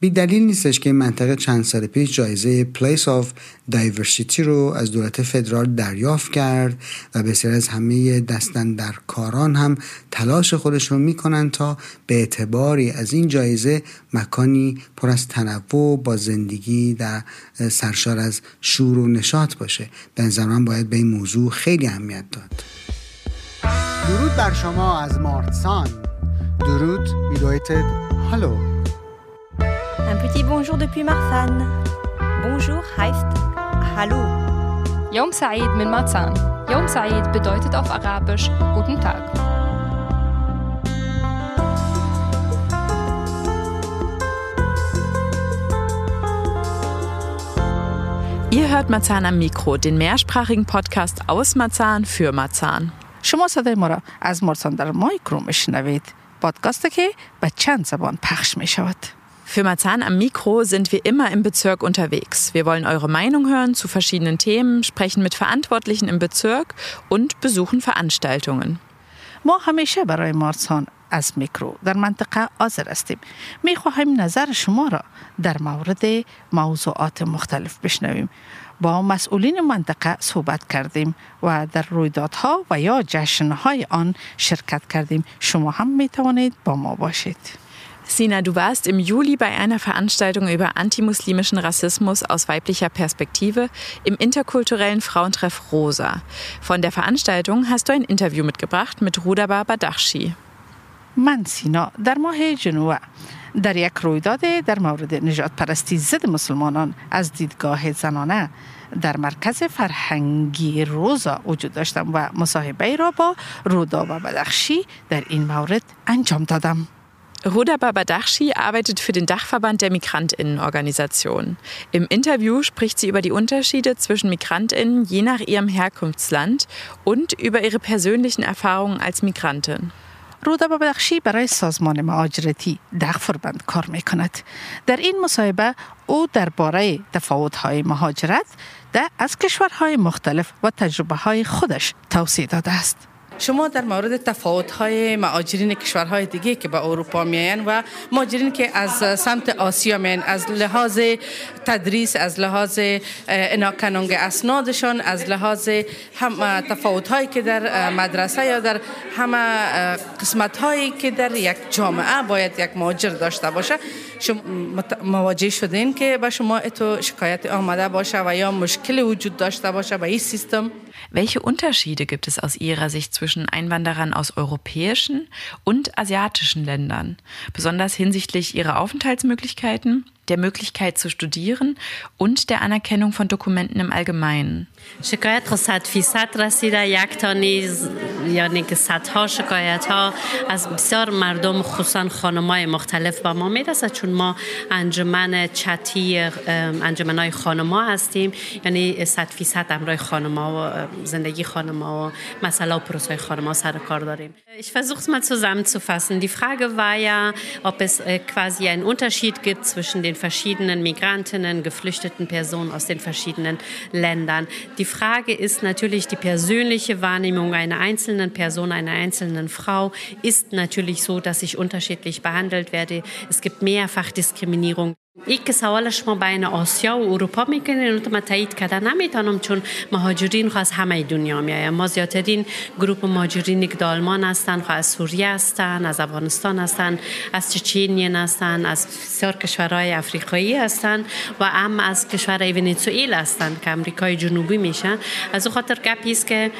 بی دلیل نیستش که این منطقه چند سال پیش جایزه Place of Diversity رو از دولت فدرال دریافت کرد و بسیار از همه دستن در کاران هم تلاش خودشون می‌کنن تا به اعتباری از این جایزه مکانی پر از تنوع با زندگی در سرشار از شور و نشاط باشه. به باید به این موضوع خیلی اهمیت داد. درود بر شما از مارتسان. درود میدویتد هالو Un petit bonjour depuis Marsan. Bonjour heißt Hallo. Yom Said min Marzahn. Yom Said bedeutet auf Arabisch Guten Tag. Ihr hört Marzahn am Mikro, den mehrsprachigen Podcast aus Marzahn für Marzahn. شما صدای ما را از مارسان در مایکرو میشنوید پادکاستی که به چند زبان پخش می شود Für Marzahn am Mikro sind wir immer im Bezirk unterwegs. Wir wollen eure Meinung hören zu verschiedenen Themen, sprechen mit Verantwortlichen im Bezirk und besuchen Veranstaltungen. ما همیشه برای مارسان از میکرو در منطقه آذر هستیم می خواهیم نظر شما را در مورد موضوعات مختلف بشنویم با مسئولین منطقه صحبت کردیم و در رویدادها و یا جشنهای آن شرکت کردیم شما هم می توانید با ما باشید Sina, du warst im Juli bei einer Veranstaltung über antimuslimischen Rassismus aus weiblicher Perspektive im interkulturellen Frauentreff Rosa. Von der Veranstaltung hast du ein Interview mitgebracht mit Rudaba Badakhshi. من سینا در ماه جنوع در یک رویداد در مورد نجات پرستی ضد مسلمانان از دیدگاه زنانه در مرکز فرهنگی روزا وجود داشتم و مصاحبه را با رودا و بدخشی در این مورد انجام دادم. Ruda Babadachi arbeitet für den Dachverband der Migrantinnenorganisation. Im Interview spricht sie über die Unterschiede zwischen Migrantinnen je nach ihrem Herkunftsland und über ihre persönlichen Erfahrungen als Migrantin. رودا ببخشی برای سازمان مهاجرتی دغفربند کار می کند. در این مصاحبه او درباره تفاوت‌های مهاجرت در از کشورهای مختلف و تجربه های خودش توضیح داده است. شما در مورد تفاوت های مهاجرین کشورهای دیگه که به اروپا میاین و مهاجرین که از سمت آسیا میاین از لحاظ تدریس از لحاظ اناکنونگ اسنادشان از لحاظ هم تفاوت هایی که در مدرسه یا در همه قسمت هایی که در یک جامعه باید یک مهاجر داشته باشه شما مواجه شدین که به شما اتو شکایت آمده باشه و یا مشکل وجود داشته باشه به این سیستم Welche Unterschiede gibt es aus Ihrer Sicht zwischen Einwanderern aus europäischen und asiatischen Ländern, besonders hinsichtlich ihrer Aufenthaltsmöglichkeiten der Möglichkeit zu studieren und der Anerkennung von Dokumenten im Allgemeinen. شکایت خود صد فیصد رسیده یک تا نیز یعنی که صدها شکایت ها از بسیار مردم خصوصا خانمای مختلف با ما میرسد چون ما انجمن چتی انجمن های خانما هستیم یعنی صد فیصد امرای خانما و زندگی خانما و مسئله و پروسه خانما سر کار داریم Ich versuche es mal zusammenzufassen. Die Frage war ja, ob es quasi einen Unterschied gibt zwischen den verschiedenen Migrantinnen, geflüchteten Personen aus den verschiedenen Ländern. Die Frage ist natürlich die persönliche Wahrnehmung einer einzelnen Person, einer einzelnen Frau ist natürlich so, dass ich unterschiedlich behandelt werde. Es gibt mehrfach Diskriminierung. یک که سوالش ما بین آسیا و اروپا می‌کنین تو من تایید کردن نمی‌تونم چون مهاجرین خو از همه دنیا میایم ما زیادترین گروپ مهاجرین که آلمان هستن خو از سوریه هستن از افغانستان هستن از چچینین هستن از بسیار کشورهای افریقایی هستن و هم از کشورهای ونزوئلا هستن که امریکای جنوبی میشن از خاطر گپی است که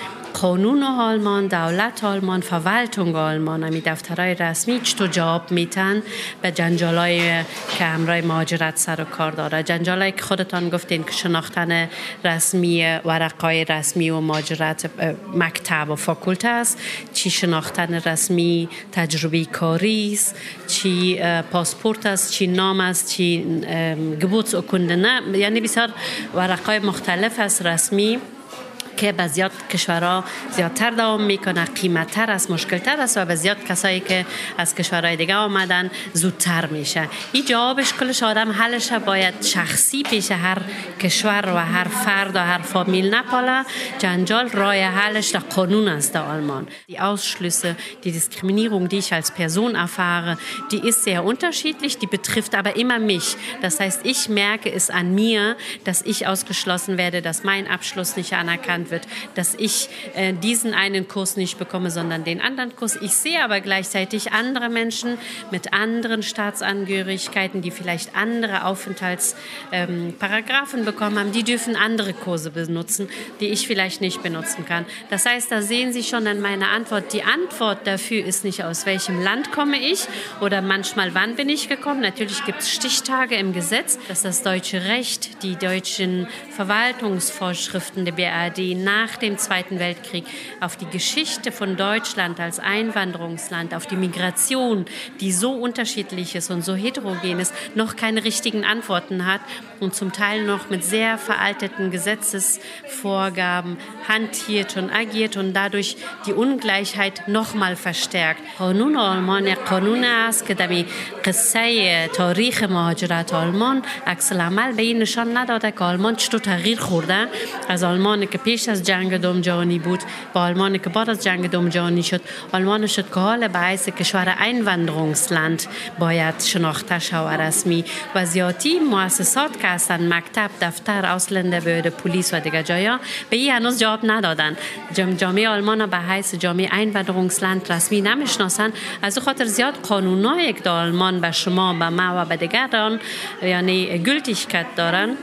قانون آلمان دولت آلمان فولتونگ آلمان همی دفترهای رسمی چطور جواب میتن به جنجالای که همراه مهاجرت سر و کار داره. جنجالایی که خودتان گفتین که شناختن رسمی ورقای رسمی و مهاجرت مکتب و فاکولته است. چی شناختن رسمی تجربه کاری است. چی پاسپورت است چی نام است چی گبوت و نه. یعنی بسیار ورقای مختلف است رسمی. که به زیاد کشورها زیادتر دوام میکنه قیمتتر است مشکلتر است و به زیاد کسایی که از کشورهای دیگه آمدن زودتر میشه این جوابش کلش آدم حلش باید شخصی پیش هر کشور و هر فرد و هر فامیل نپاله جنجال راه حلش der قانون است der آلمان die Ausschlüsse die Diskriminierung die ich als Person erfahre die ist sehr unterschiedlich die betrifft aber immer mich das heißt ich merke es an mir dass ich ausgeschlossen werde dass mein Abschluss nicht anerkannt wird, dass ich äh, diesen einen Kurs nicht bekomme, sondern den anderen Kurs. Ich sehe aber gleichzeitig andere Menschen mit anderen Staatsangehörigkeiten, die vielleicht andere Aufenthaltsparagraphen ähm, bekommen haben, die dürfen andere Kurse benutzen, die ich vielleicht nicht benutzen kann. Das heißt, da sehen Sie schon an meiner Antwort, die Antwort dafür ist nicht aus welchem Land komme ich oder manchmal wann bin ich gekommen. Natürlich gibt es Stichtage im Gesetz, dass das deutsche Recht, die deutschen Verwaltungsvorschriften der BRD nach dem Zweiten Weltkrieg auf die Geschichte von Deutschland als Einwanderungsland, auf die Migration, die so unterschiedlich ist und so heterogen ist, noch keine richtigen Antworten hat und zum Teil noch mit sehr veralteten Gesetzesvorgaben hantiert und agiert und dadurch die Ungleichheit noch mal verstärkt. قانون آلمان قانون است که در قصه تاریخ مهاجرت آلمان عکس العمل به این نشان نداده که آلمان چطور تغییر خورده از آلمان که پیش پیش از جنگ دوم جهانی بود. با آلمان که بعد از جنگ دوم جهانی شد آلمان شد که حال به حیث کشور einwanderungsland باید شناخته شود. رسمی و زیادی مؤسسات که هستن مکتب دفتر ausländer behörde پلیس و دیگه جایا به این هنوز جواب ندادن. جامعه آلمان به حیث جامعه einwanderungsland رسمی نمی‌شناسن از خاطر زیاد قانونایی که آلمان به شما به ما و به دیگران یعنی گültigkeit دارن.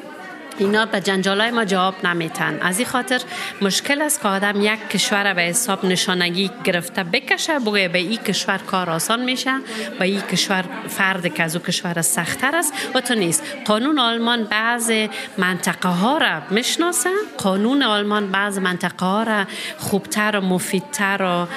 اینا به جنجالای ما جواب نمیتن از این خاطر مشکل است که آدم یک کشور به حساب نشانگی گرفته بکشه بگه به این کشور کار آسان میشه به این کشور فرد که از او کشور سختتر است. و تو نیست. قانون آلمان بعض منطقه ها را می‌شناسه. قانون آلمان بعض منطقه ها را خوبتر و مفیدتر و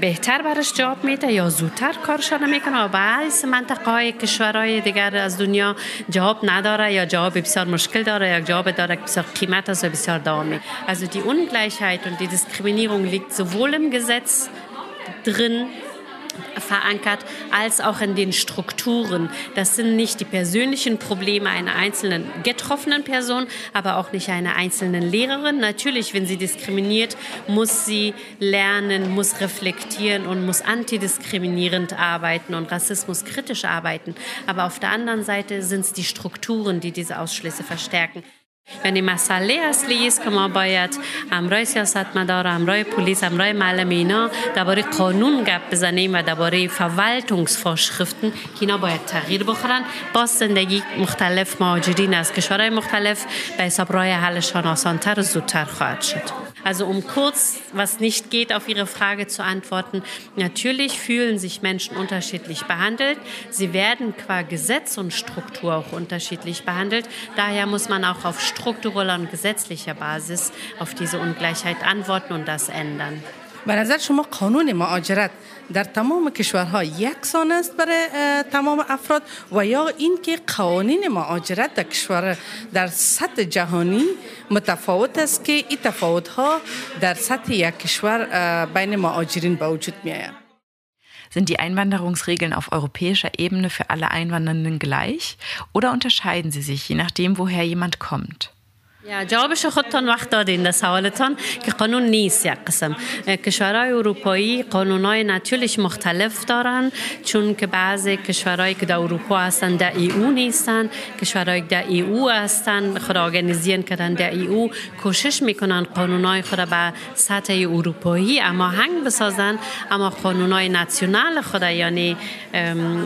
بهتر برش جواب میده یا زودتر کارشان می‌کنه و بعض منطقه های کشورهای دیگر از دنیا جواب نداره یا جواب بسیار مشکل داره. Dara jak Job dara Klimat also bisher dame. Also die Ungleichheit und die Diskriminierung liegt sowohl im Gesetz drin, verankert, als auch in den Strukturen. Das sind nicht die persönlichen Probleme einer einzelnen getroffenen Person, aber auch nicht einer einzelnen Lehrerin. Natürlich, wenn sie diskriminiert, muss sie lernen, muss reflektieren und muss antidiskriminierend arbeiten und Rassismus kritisch arbeiten. Aber auf der anderen Seite sind es die Strukturen, die diese Ausschlüsse verstärken. یعنی مسئله اصلی است که ما باید امرای سیاستمدار امرای پلیس امرای معلم اینا درباره قانون گپ بزنیم و درباره Verwaltungsvorschriften که اینا باید تغییر بخورن. با زندگی مختلف مهاجرین از کشورهای مختلف به حساب راه حلشان آسانتر و زودتر خواهد شد. Also um kurz, was nicht geht, auf Ihre Frage zu antworten, natürlich fühlen sich Menschen unterschiedlich behandelt. Sie werden qua Gesetz und Struktur auch unterschiedlich behandelt. Daher muss man auch auf struktureller und gesetzlicher Basis auf diese Ungleichheit antworten und das ändern. به نظر شما قانون مهاجرت در تمام کشورها یکسان است برای تمام افراد و یا اینکه قوانین مهاجرت در کشور در سطح جهانی متفاوت است که این تفاوت ها در سطح یک کشور بین مهاجرین به وجود می آید Sind die Einwanderungsregeln auf europäischer Ebene für alle Einwandernden gleich oder unterscheiden sie sich, je nachdem, woher jemand kommt? جوابش خودتان وقت دادین. در سوالتان که قانون نیست یک قسم. کشورهای اروپایی قانونهای نتیلش مختلف دارن چون که بعض کشورهایی که در اروپا هستن در ای او نیستن کشورهایی که در ای او هستن خود آرگانیزین کردن در ای او کوشش می‌کنن قانونهای خود به سطح اروپایی اما هنگ بسازن. اما قانونهای ناسیونال خود یعنی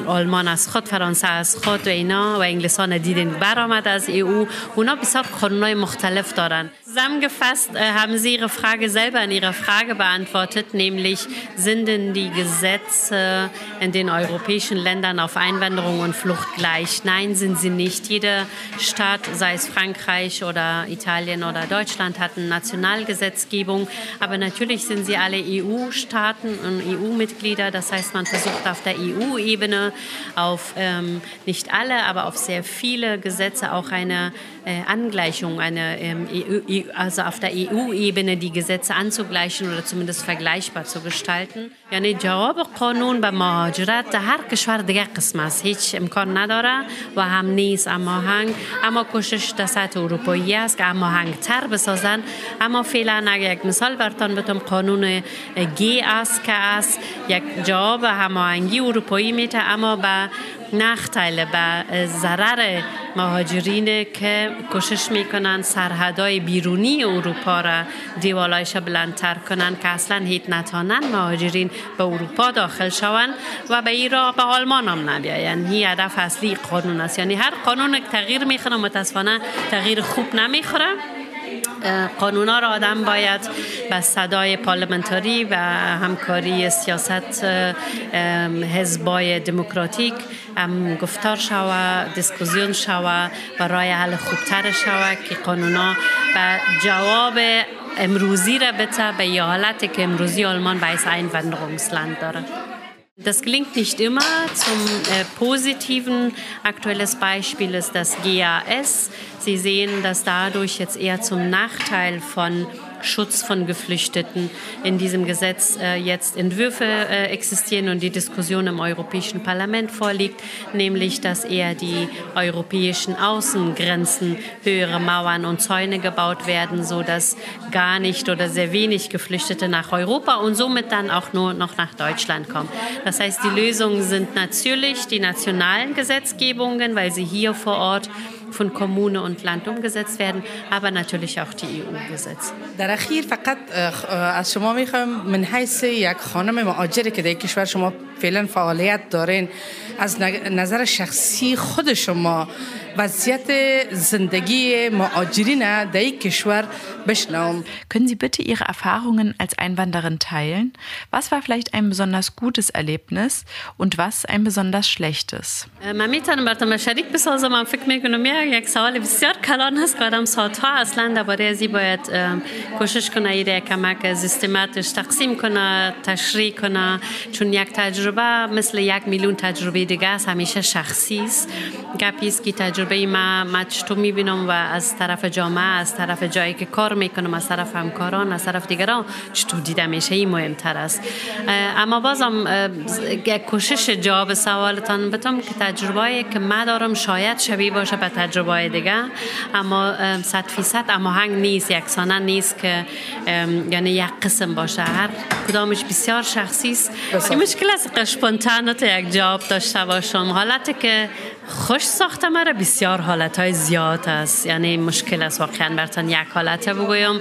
آلمان از خود فرانسه از خود و اینا و انگلیسان دیدین برآمد از ای او. اونا بسیار قانونهای muhtalef daran. Zusammengefasst äh, haben Sie Ihre Frage selber in Ihrer Frage beantwortet, nämlich sind denn die Gesetze in den europäischen Ländern auf Einwanderung und Flucht gleich? Nein, sind sie nicht. Jeder Staat, sei es Frankreich oder Italien oder Deutschland, hat eine Nationalgesetzgebung. Aber natürlich sind sie alle EU-Staaten und EU-Mitglieder. Das heißt, man versucht auf der EU-Ebene auf ähm, nicht alle, aber auf sehr viele Gesetze auch eine äh, Angleichung, eine ähm, EU, also auf der EU-Ebene die Gesetze anzugleichen oder zumindest vergleichbar zu gestalten. یعنی جواب قانون به مهاجرت در هر کشور دیگه قسم است هیچ امکان نداره و هم نیست اما هنگ اما کوشش در سطح اروپایی است که اما هنگ تر بسازن اما فعلا اگر یک مثال برتان بتم قانون گی است که است یک جواب هماهنگی اروپایی میته اما به Nachteile به ضرر مهاجرین که کوشش می‌کنن سرحدهای بیرونی اروپا را دیوالایش بلندتر کنن که اصلا هیچ نتانن مهاجرین به اروپا داخل شوند و به این را به آلمان هم نبیاین هی هدف اصلی قانون است. یعنی هر قانون تغییر می‌خوره متاسفانه تغییر خوب نمی‌خوره. قانونا را آدم باید به صدای پارلمنتاری و همکاری سیاست حزبای دموکراتیک هم گفتار شوه دیسکوزیون شوه و رای حل خوبتر شوه که قانونا به جواب امروزی را بته به حالتی که امروزی آلمان به Einwanderungsland داره. Das gelingt nicht immer. Zum äh, positiven aktuelles Beispiel ist das GAS. Sie sehen, dass dadurch jetzt eher zum Nachteil von Schutz von Geflüchteten in diesem Gesetz äh, jetzt Entwürfe äh, existieren und die Diskussion im Europäischen Parlament vorliegt, nämlich dass eher die europäischen Außengrenzen höhere Mauern und Zäune gebaut werden, sodass gar nicht oder sehr wenig Geflüchtete nach Europa und somit dann auch nur noch nach Deutschland kommen. Das heißt, die Lösungen sind natürlich die nationalen Gesetzgebungen, weil sie hier vor Ort von Kommune und Land umgesetzt werden, aber natürlich auch die EU-Gesetze. در اخیر فقط از شما میخوام من حیث یک خانم مهاجری که در کشور شما فعلا فعالیت دارین از نظر شخصی خود شما وضعیت زندگی مهاجرین در یک کشور بشنوم Können Sie bitte Ihre Erfahrungen als Einwanderin teilen? Was war vielleicht ein besonders gutes Erlebnis und was ein besonders schlechtes? من میتونم براتون شریک بسازم من فکر میکنم یک سوال بسیار کلان هست که آدم ساعتها اصلا درباره ازی باید کوشش کنه ایده کمک سیستماتش تقسیم کنه تشریح کنه چون یک تجربه مثل یک میلیون تجربه دیگه است همیشه شخصی است گپی است که تجربه ما ما چطور می‌بینم و از طرف جامعه از طرف جایی که کار می‌کنم از طرف همکاران از طرف دیگران چطور دیده میشه این مهمتر است. اما بازم کوشش جواب سوالتان بتم که تجربه که من دارم شاید شبیه باشه به تجربه دیگه. اما صد فیصد اما هنگ نیست یکسانه نیست که یعنی یک قسم باشه. هر کدامش بسیار شخصی است. مشکل است که یک جواب داشته باشم. حالتی که خوش ساخته مرا بسیار حالت های زیاد است. یعنی مشکل است. واقعا برتان یک حالت بگویم.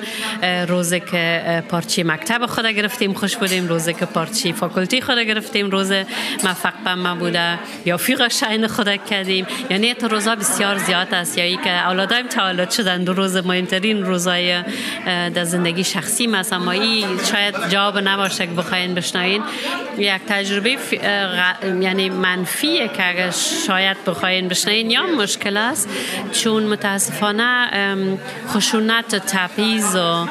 روزی که پارچی مکتب خود گرفتیم خوش بودیم. روزی که پارچی فاکولتی خود گرفتیم. روز موفق به ما بوده. یا فیغ شاین خود کردیم. یعنی تو روزا بسیار زیاد است. یا ای که اولادایم تولد شدن دو روز مهمترین روزای در زندگی شخصی ما اما ای شاید جواب نباشه که بخواین بشنوین. یک تجربه یعنی منفیه که اگر شاید بخواین بشنوین یا مشکل است؟ چون متاسفانه خشونت تبعیض و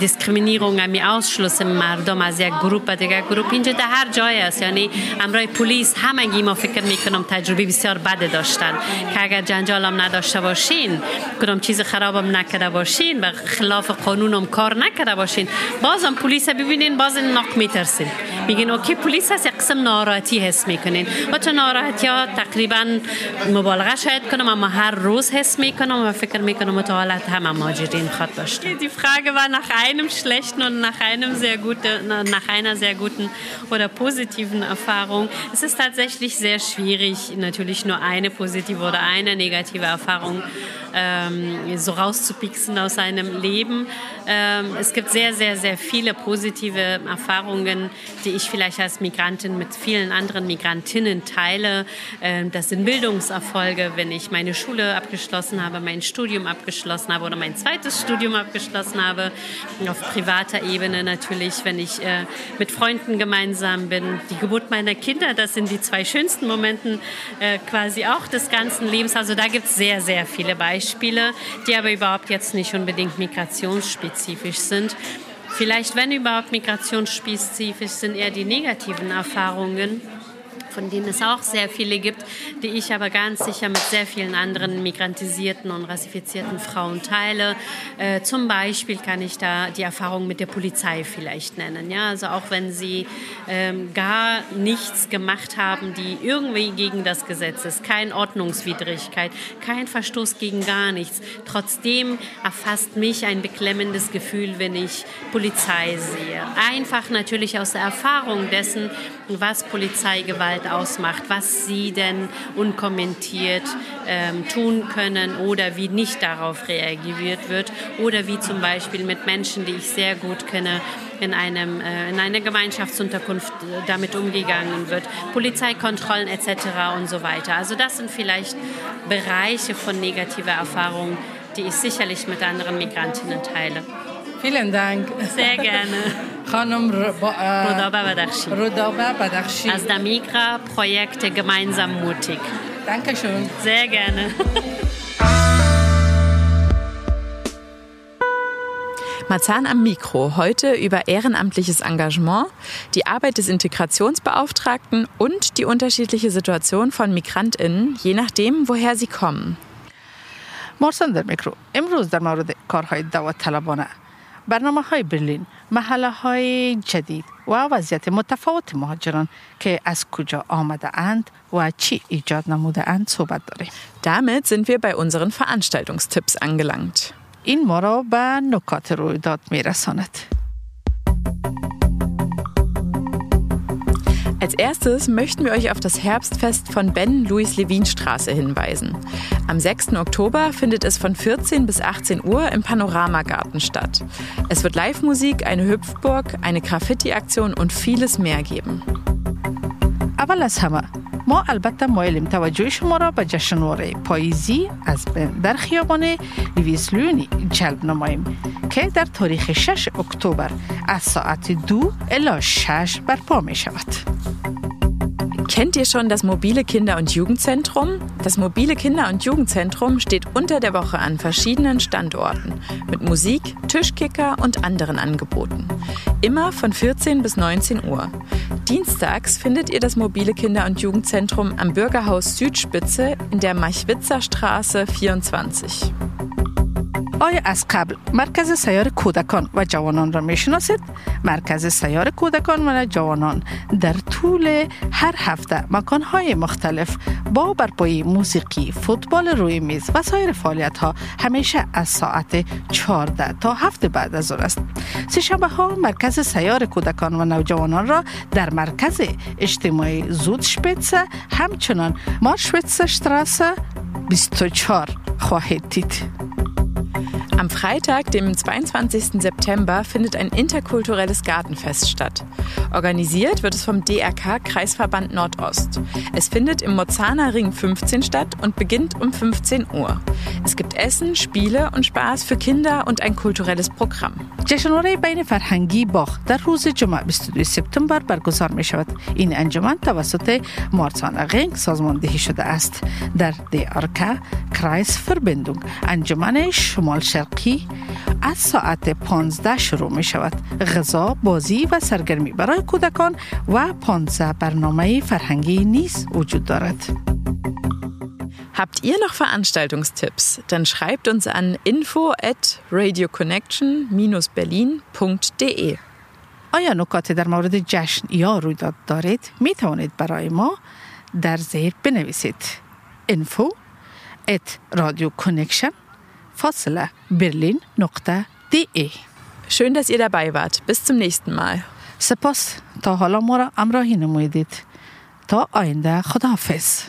دیسکریمینیرung امی ausschluss مردم از یک گروه به دیگر گروه اینجا در هر جای است. یعنی امرای پلیس همگی ما فکر می‌کنم تجربه بسیار بده داشتن. که اگر جنجالم نداشته باشین کدام چیز خرابم نکرده باشین و خلاف قانونم کار نکرده باشین بازم پلیس ببینین باز ناک میترسین. میگین اوکی پلیس هست یک قسم ناراحتی حس می‌کنین. و چون ناراحتی ها تقریبا مبالغه شاید کنم اما هر روز حس میکنم و فکر میکنم متعالت هم مهاجرین خواد داشته Die Frage war nach einem schlechten und nach einem sehr guten, nach einer sehr guten oder positiven Erfahrung. Es ist tatsächlich sehr schwierig, natürlich nur eine positive oder eine negative Erfahrung ähm, so rauszupixen aus seinem Leben. Ähm, es gibt sehr, sehr, sehr viele positive Erfahrungen, die ich vielleicht als Migrantin mit vielen anderen Migrantinnen teile. Ähm, das sind Bildungserfolge, wenn ich meine Schule abgeschlossen habe, mein Studium abgeschlossen habe oder mein zweites Studium abgeschlossen habe. Auf privater Ebene natürlich, wenn ich äh, mit Freunden gemeinsam bin. Die Geburt meiner Kinder, das sind die zwei schönsten Momente äh, quasi auch des ganzen Lebens. Also da gibt es sehr, sehr viele Beispiele. Beispiele, die aber überhaupt jetzt nicht unbedingt migrationsspezifisch sind. Vielleicht, wenn überhaupt migrationsspezifisch sind, eher die negativen Erfahrungen von denen es auch sehr viele gibt, die ich aber ganz sicher mit sehr vielen anderen migrantisierten und rassifizierten Frauen teile. Äh, zum Beispiel kann ich da die Erfahrung mit der Polizei vielleicht nennen. Ja? Also auch wenn sie ähm, gar nichts gemacht haben, die irgendwie gegen das Gesetz ist, keine Ordnungswidrigkeit, kein Verstoß gegen gar nichts. Trotzdem erfasst mich ein beklemmendes Gefühl, wenn ich Polizei sehe. Einfach natürlich aus der Erfahrung dessen, was Polizeigewalt ausmacht, was sie denn unkommentiert ähm, tun können oder wie nicht darauf reagiert wird oder wie zum Beispiel mit Menschen, die ich sehr gut kenne, in, einem, äh, in einer Gemeinschaftsunterkunft äh, damit umgegangen wird, Polizeikontrollen etc. und so weiter. Also das sind vielleicht Bereiche von negativer Erfahrung, die ich sicherlich mit anderen Migrantinnen teile. Vielen Dank. Sehr gerne. خانم Rodaba Badakshi. Rodaba Badakshi. Aus der Migra-Projekte Gemeinsam mutig. Dankeschön. Sehr gerne. Marzahn am Mikro, heute über ehrenamtliches Engagement, die Arbeit des Integrationsbeauftragten und die unterschiedliche Situation von MigrantInnen, je nachdem, woher sie kommen. مارسان در میکرو امروز در مورد کارهای دعوت طلبانه برنامه های برلین محله های جدید و وضعیت متفاوت مهاجران که از کجا آمده اند و چی ایجاد نموده اند صحبت داریم Damit sind wir bei unseren Veranstaltungstipps angelangt. این ما را به نکات رویداد میرساند Als erstes möchten wir euch auf das Herbstfest von Ben Louis Levin Straße hinweisen. Am 6. Oktober findet es von 14 bis 18 Uhr im Panoramagarten statt. Es wird Live-Musik, eine Hüpfburg, eine Graffiti-Aktion und vieles mehr geben. Aber lass Hammer. ما البته مایلیم توجه شما را به جشنواره پاییزی از در خیابان لیویسلونی جلب نماییم که در تاریخ 6 اکتبر از ساعت دو الی 6 برپا می شود. Kennt ihr schon das mobile Kinder- und Jugendzentrum? Das mobile Kinder- und Jugendzentrum steht unter der Woche an verschiedenen Standorten mit Musik, Tischkicker und anderen Angeboten. Immer von 14 bis 19 Uhr. Dienstags findet ihr das mobile Kinder- und Jugendzentrum am Bürgerhaus Südspitze in der Machwitzer Straße 24. آیا از قبل مرکز سیار کودکان و جوانان را می شناسید؟ مرکز سیار کودکان و جوانان در طول هر هفته مکانهای مختلف با برپایی موسیقی، فوتبال روی میز و سایر فعالیت ها همیشه از ساعت 14 تا هفت بعد از ظهر است. سهشنبه ها مرکز سیار کودکان و نوجوانان را در مرکز اجتماعی زودشپیتسه همچنان مارشویتسه شتراسه 24 خواهید دید. Am Freitag, dem 22. September, findet ein interkulturelles Gartenfest statt. Organisiert wird es vom DRK Kreisverband Nordost. Es findet im Mozana Ring 15 statt und beginnt um 15 Uhr. Es gibt Essen, Spiele und Spaß für Kinder und ein kulturelles Programm. جشنواره بین فرهنگی باغ در روز جمعه 22 سپتامبر برگزار می شود. این انجمن توسط مارسان رنگ سازماندهی شده است. در دیارکا کرایس فربندونگ انجمن شمال شرقی از ساعت 15 شروع می شود. غذا، بازی و سرگرمی برای کودکان و 15 برنامه فرهنگی نیز وجود دارد. Habt ihr noch Veranstaltungstipps? Dann schreibt uns an info at radioconnection-berlin.de آیا نکاتی در مورد جشن یا رویداد دارید؟ می توانید برای ما در زیر بنویسید info at radioconnection فاصله برلین نقطه دی Schön, dass ihr dabei wart. Bis zum nächsten Mal. سپاس تا حالا ما را امراهی نمایدید تا آینده خداحافظ